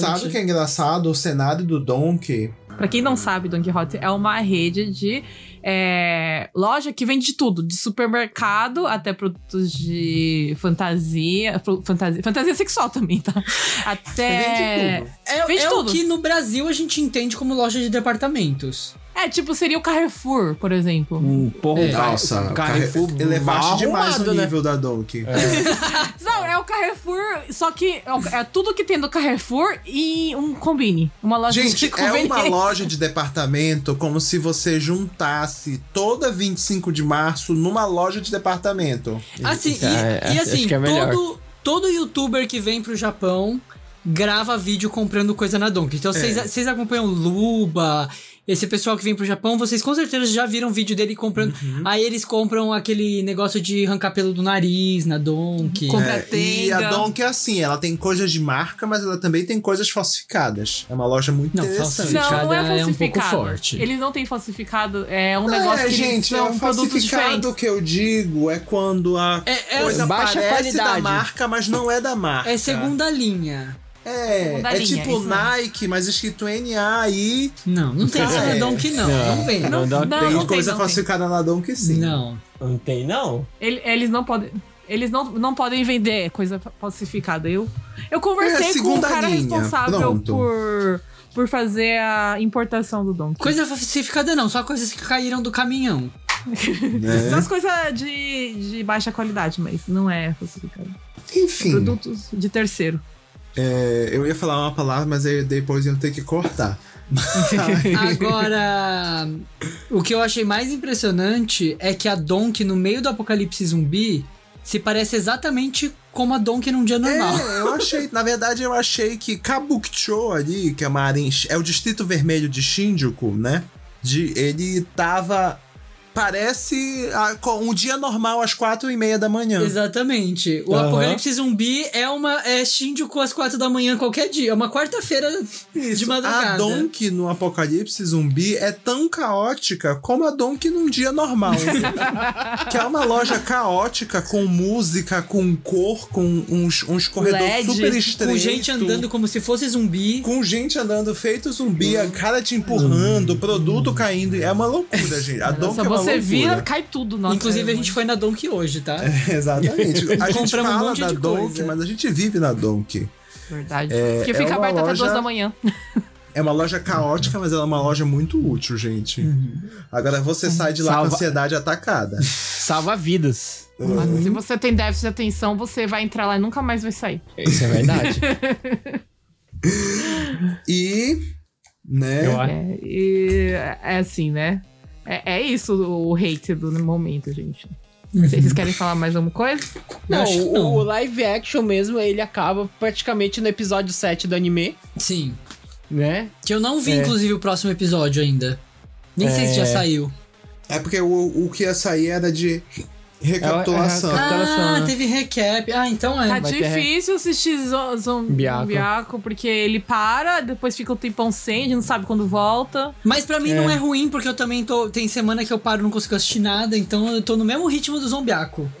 sabe o que é engraçado? O cenário do Donkey, Pra quem não sabe, Don Quixote é uma rede de é, loja que vende de tudo, de supermercado até produtos de fantasia, fantasia, fantasia sexual também, tá? Até Vende tudo. É, Vende é o tudo. que no Brasil a gente entende como loja de departamentos. É tipo seria o Carrefour, por exemplo. Um porra, É. Nossa, o Carrefour Carrefour elevaste demais arrumado, o né? nível da Donkey. Não, é o Carrefour, só que é, é tudo que tem do Carrefour e um combine, uma loja Gente, de é uma loja de departamento como se você juntasse toda 25 de março numa loja de departamento. Assim, e, É, e acho assim, é todo, todo youtuber que vem pro Japão grava vídeo comprando coisa na Donkey. Então vocês É. vocês acompanham Luba, esse pessoal que vem pro Japão, vocês com certeza já viram vídeo dele comprando. Uhum. Aí eles compram aquele negócio de arrancar pelo do nariz na Donkey. Com- É, e a Tenga. Donkey é assim, ela tem coisas de marca, mas ela também tem coisas falsificadas. É uma loja muito Não, interessante. falsificada. Não, não é é um pouco falsificado. forte. Eles não têm falsificado, é um Não, negócio é, que eles gente, são é produtos falsificado que eu digo é quando a É, é, coisa baixa parece da qualidade. marca, mas não é da marca. é segunda linha. É, é linha, tipo. Nike, mas escrito NA aí. Não, não tem Ah, isso na é. Donkey, não. Não, vem. Não, não, Não, tem não coisa não falsificada na Donkey sim. Não. não tem, não. Ele- Eles não podem. Eles não, não podem vender coisa falsificada. Eu, eu conversei É, com o cara linha. responsável Pronto. por, por fazer a importação do Donkey. Coisa falsificada não, só coisas que caíram do caminhão. Né? São as coisas de, de baixa qualidade, mas não é falsificado. Enfim, Produtos de terceiro. É, eu ia falar uma palavra, mas aí depois eu ter que cortar. Agora, o que eu achei mais impressionante é que a Donkey, no meio do apocalipse zumbi, se parece exatamente como a Donkey num dia normal. É, eu achei, na verdade, eu achei que Kabukicho ali, que é uma é o distrito vermelho de Shinjuku, né? De, ele tava. Parece um dia normal às quatro e meia da manhã. Exatamente. O Aham. apocalipse zumbi é uma é Shinjuku às quatro da manhã qualquer dia. É uma quarta-feira de madrugada. A Donkey no Apocalipse Zumbi é tão caótica como a Donkey num dia normal. que é uma loja caótica, com música, com cor, com uns, uns corredores LED, super com estreitos. com gente andando como se fosse zumbi. Com gente andando feito zumbi, a cara te empurrando, produto caindo. É uma loucura, gente. A Nossa, é uma você vira, cai tudo. Nossa, Inclusive, é a gente foi na Donkey hoje, tá? Exatamente. A gente um fala monte da coisa. mas a gente vive na Donkey. Verdade. É- Porque é fica uma aberto até loja- duas da manhã. É uma loja caótica, mas ela é uma loja muito útil, gente. Agora você sai de lá com Salva- a ansiedade atacada. Salva vidas. Mas se você tem déficit de atenção, você vai entrar lá e nunca mais vai sair. Isso é verdade. E, né? É, e é assim, né? É, é isso o hate do momento, gente. Vocês querem falar mais alguma coisa? Não, Acho que o, não. o live action mesmo, ele acaba praticamente no episódio 7 do anime, Sim. né? Que eu não vi, É. inclusive, o próximo episódio ainda. Nem sei se já É. saiu. É porque o, o que ia sair era de recapitulação. É, é, é, Recapitulação, Ah, né? teve recap. Ah, então é. Tá vai ter difícil assistir zo- Zombiaco. Porque ele para, depois fica um tempão sem, a gente não sabe quando volta. Mas pra mim É. não é ruim, porque eu também tô. Tem semana que eu paro e não consigo assistir nada, então eu tô no mesmo ritmo do zombiaco.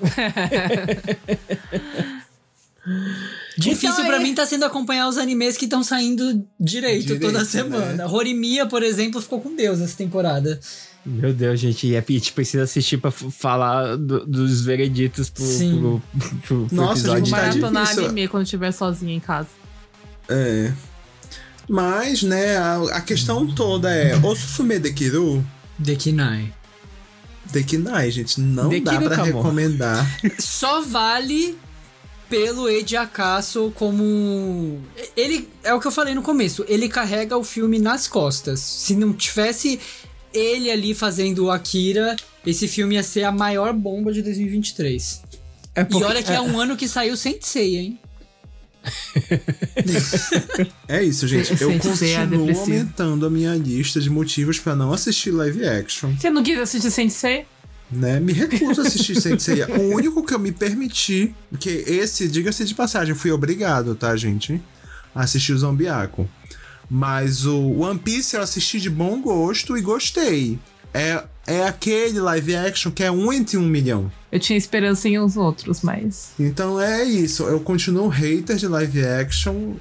Difícil Então pra é- mim tá sendo acompanhar os animes que estão saindo direito, Direito, toda né? semana. Horimiya, por exemplo, ficou com Deus essa temporada. Meu Deus, gente, e a gente precisa assistir pra falar do- dos vereditos pro, Sim. pro, pro, pro Nossa, episódio. gente, tá Maratonar difícil. anime quando estiver sozinha em casa. É. Mas, né, a, a questão toda é: o Susume Dekiru, Dekinai. Dekinai, gente, não dá Dekiru, pra Kamo. recomendar. Só vale pelo Eiji Akaso como. Ele. É o que eu falei no começo. Ele carrega o filme nas costas. Se não tivesse ele ali fazendo o Akira, esse filme ia ser a maior bomba de 2023. É E olha que é um ano que saiu Sensei, hein? É isso, gente. Eu a continuo aumentando a minha lista de motivos pra não assistir live action. Você não quis assistir Sensei? né? Me recuso a assistir Sensei. O único que eu me permiti, que esse, diga-se de passagem, fui obrigado, tá, gente? A assistir o Zombiaco. Mas o One Piece eu assisti de bom gosto e gostei. É, é aquele live action que é um entre um milhão. Eu tinha esperança em uns outros, mas. Então é isso. Eu continuo hater de live action.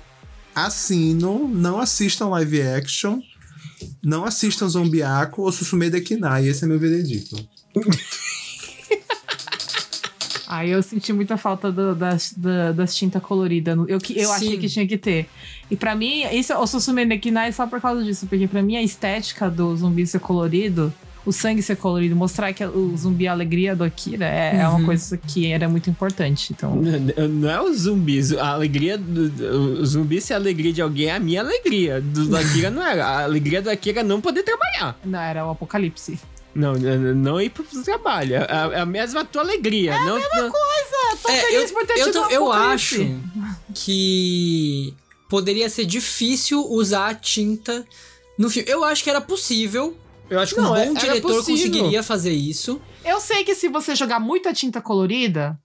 Assino, não assistam live action. não assistam Zombiaco ou Susume Dekinai. Esse é meu veredito. Aí eu senti muita falta do- das, da- das tintas coloridas. Eu, que- eu Sim. achei que tinha que ter. E pra mim, isso, o Susume Nekinai é só por causa disso. Porque pra mim, a estética do zumbi ser colorido, o sangue ser colorido, mostrar que o zumbi é a alegria do Akira é, é Uhum. uma coisa que era muito importante. Então, Não é os zumbis. A alegria do. do- O zumbi ser a alegria de alguém é a minha alegria. Do do Akira não era. A alegria do Akira é não poder trabalhar. não, era o apocalipse. Não, não ir pro trabalho. É a, é a mesma tua alegria. não, não- Tô É, feliz eu, por ter eu, tido tô- eu acho que poderia ser difícil usar a tinta no filme. Eu acho que era possível. Eu acho que Não, um é- bom era diretor possível. conseguiria fazer isso. Eu sei que se você jogar muita tinta colorida,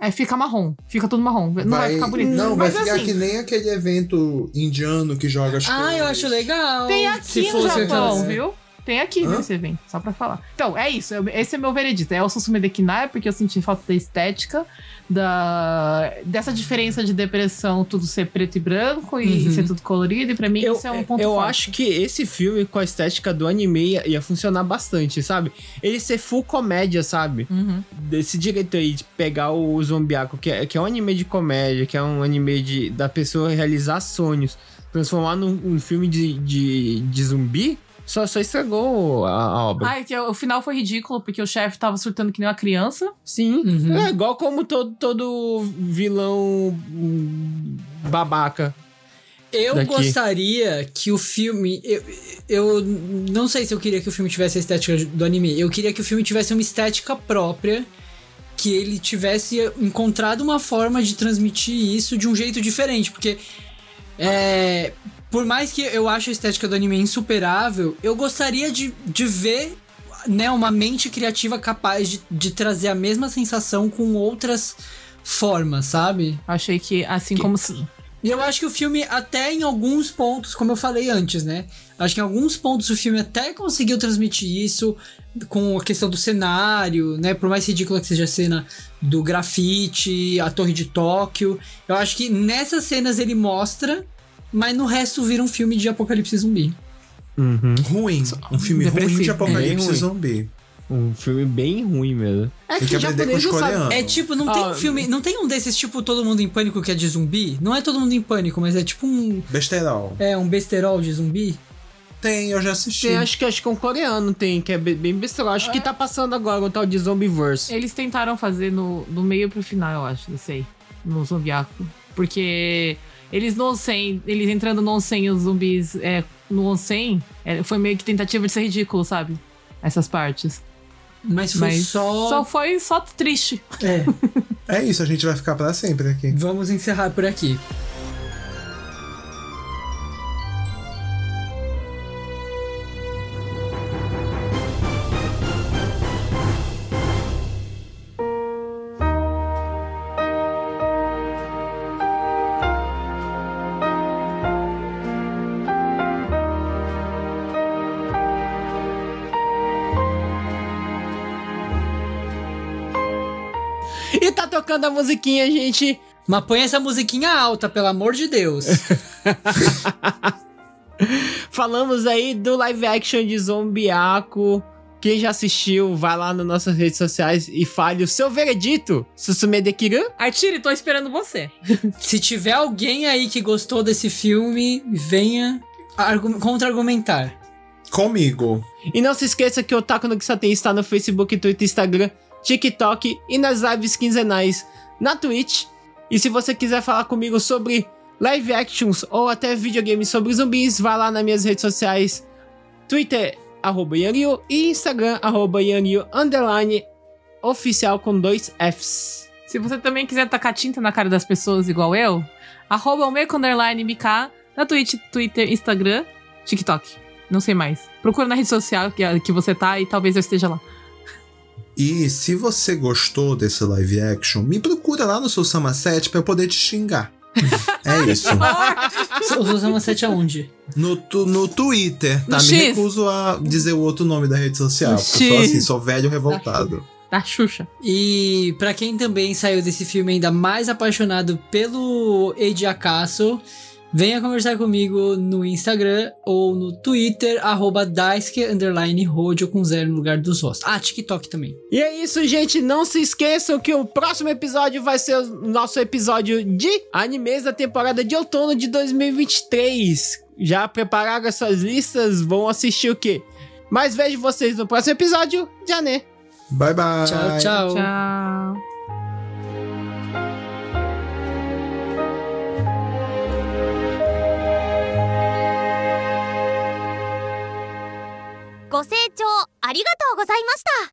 é, fica marrom. Fica tudo marrom. Não vai, ficar bonito. Não, vai Mas ficar assim, que nem aquele evento indiano que joga as Ah, cores. eu acho legal. Tem aqui Se no Japão, viu? Tem aqui Hã? nesse evento, só pra falar. Então, é isso. Esse é meu veredito. É o Susume Dekinai, porque eu senti falta da estética, da, dessa diferença de depressão, tudo ser preto e branco e Uhum. ser tudo colorido. E pra mim, Eu, isso é um ponto eu forte. acho que esse filme com a estética do anime ia, ia funcionar bastante, sabe? Ele ser full comédia, sabe? Uhum. Desse direito aí de pegar o Zombiaco, que é, que é um anime de comédia, que é um anime de, da pessoa realizar sonhos, transformar num, num filme de, de, de zumbi, só, só estragou a, a obra. Ah, é que o final foi ridículo, porque o chefe tava surtando que nem uma criança. Sim. Uhum. É igual como todo, todo vilão hum, babaca. Eu daqui. gostaria que o filme. Eu, eu não sei se eu queria que o filme tivesse a estética do anime. Eu queria que o filme tivesse uma estética própria. Que ele tivesse encontrado uma forma de transmitir isso de um jeito diferente. Porque. É, por mais que eu ache a estética do anime insuperável, eu gostaria de, de ver né, uma mente criativa capaz de, de trazer a mesma sensação com outras formas, sabe? Achei que, assim como. se- E eu acho que o filme, até em alguns pontos, como eu falei antes, né? Acho que em alguns pontos o filme até conseguiu transmitir isso com a questão do cenário, né? Por mais ridícula que seja a cena do grafite, a Torre de Tóquio. Eu acho que nessas cenas ele mostra, mas no resto vira um filme de apocalipse zumbi. Uhum. Ruim. Um filme Depressivo. ruim de apocalipse ruim. zumbi. Um filme bem ruim mesmo. É Tem que os japonês não sabe-. É tipo, não tem Ah, um filme, não tem um desses tipo Todo Mundo em Pânico que é de zumbi? Não é Todo Mundo em Pânico, mas é tipo um, Besterol. é um besterol de zumbi. Tem, eu já assisti. Tem, acho que acho que um coreano tem, que é be- bem besteira. Acho que tá passando agora o tal de Zombieverse. Eles tentaram fazer no, no meio pro final, eu acho, não sei. No Zombiaco. Porque eles no onsen, eles entrando no onsen, os zumbis é, no onsen, é, foi meio que tentativa de ser ridículo, sabe? Essas partes. Mas foi Mas só. só foi só triste. É. É isso, a gente vai ficar pra sempre aqui. Vamos encerrar por aqui. E tá tocando a musiquinha, gente. Mas põe essa musiquinha alta, pelo amor de Deus. Falamos aí do live action de Zombiaco. Quem já assistiu, vai lá nas nossas redes sociais e fale o seu veredito. Susume Dekiran. Artiri, tô esperando você. Se tiver alguém aí que gostou desse filme, venha argu- contra-argumentar. Comigo. E não se esqueça que o Otaku no Kisaten está no Facebook, Twitter, Instagram, TikTok e nas lives quinzenais na Twitch. E se você quiser falar comigo sobre live actions ou até videogames sobre zumbis, vá lá nas minhas redes sociais, Twitter, arroba e Instagram, arroba underline, oficial com dois Fs. Se você também quiser tacar tinta na cara das pessoas igual eu, arroba o meco underline MK na Twitch, Twitter, Instagram, TikTok. Não sei mais. Procura na rede social que, que você tá e talvez eu esteja lá. E se você gostou desse live action, me procura lá no seu Sama 7 pra eu poder te xingar. é isso. Os Osama 7 aonde? No, tu- no Twitter, tá? No Me X. recuso a dizer o outro nome da rede social. No porque eu sou assim, sou velho revoltado. Da Xuxa. E pra quem também saiu desse filme ainda mais apaixonado pelo Eiji Akaso, Venha conversar comigo no Instagram ou no Twitter, arroba Daisuke, underline Rodio com zero no lugar dos ossos. Ah, TikTok também. E é isso, gente. Não se esqueçam que o próximo episódio vai ser o nosso episódio de animes da temporada de outono de 2023. Já prepararam as suas listas? Vão assistir o quê? Mas vejo vocês no próximo episódio. Já né? Bye, bye. Tchau, tchau. Tchau. ご清聴ありがとうございました。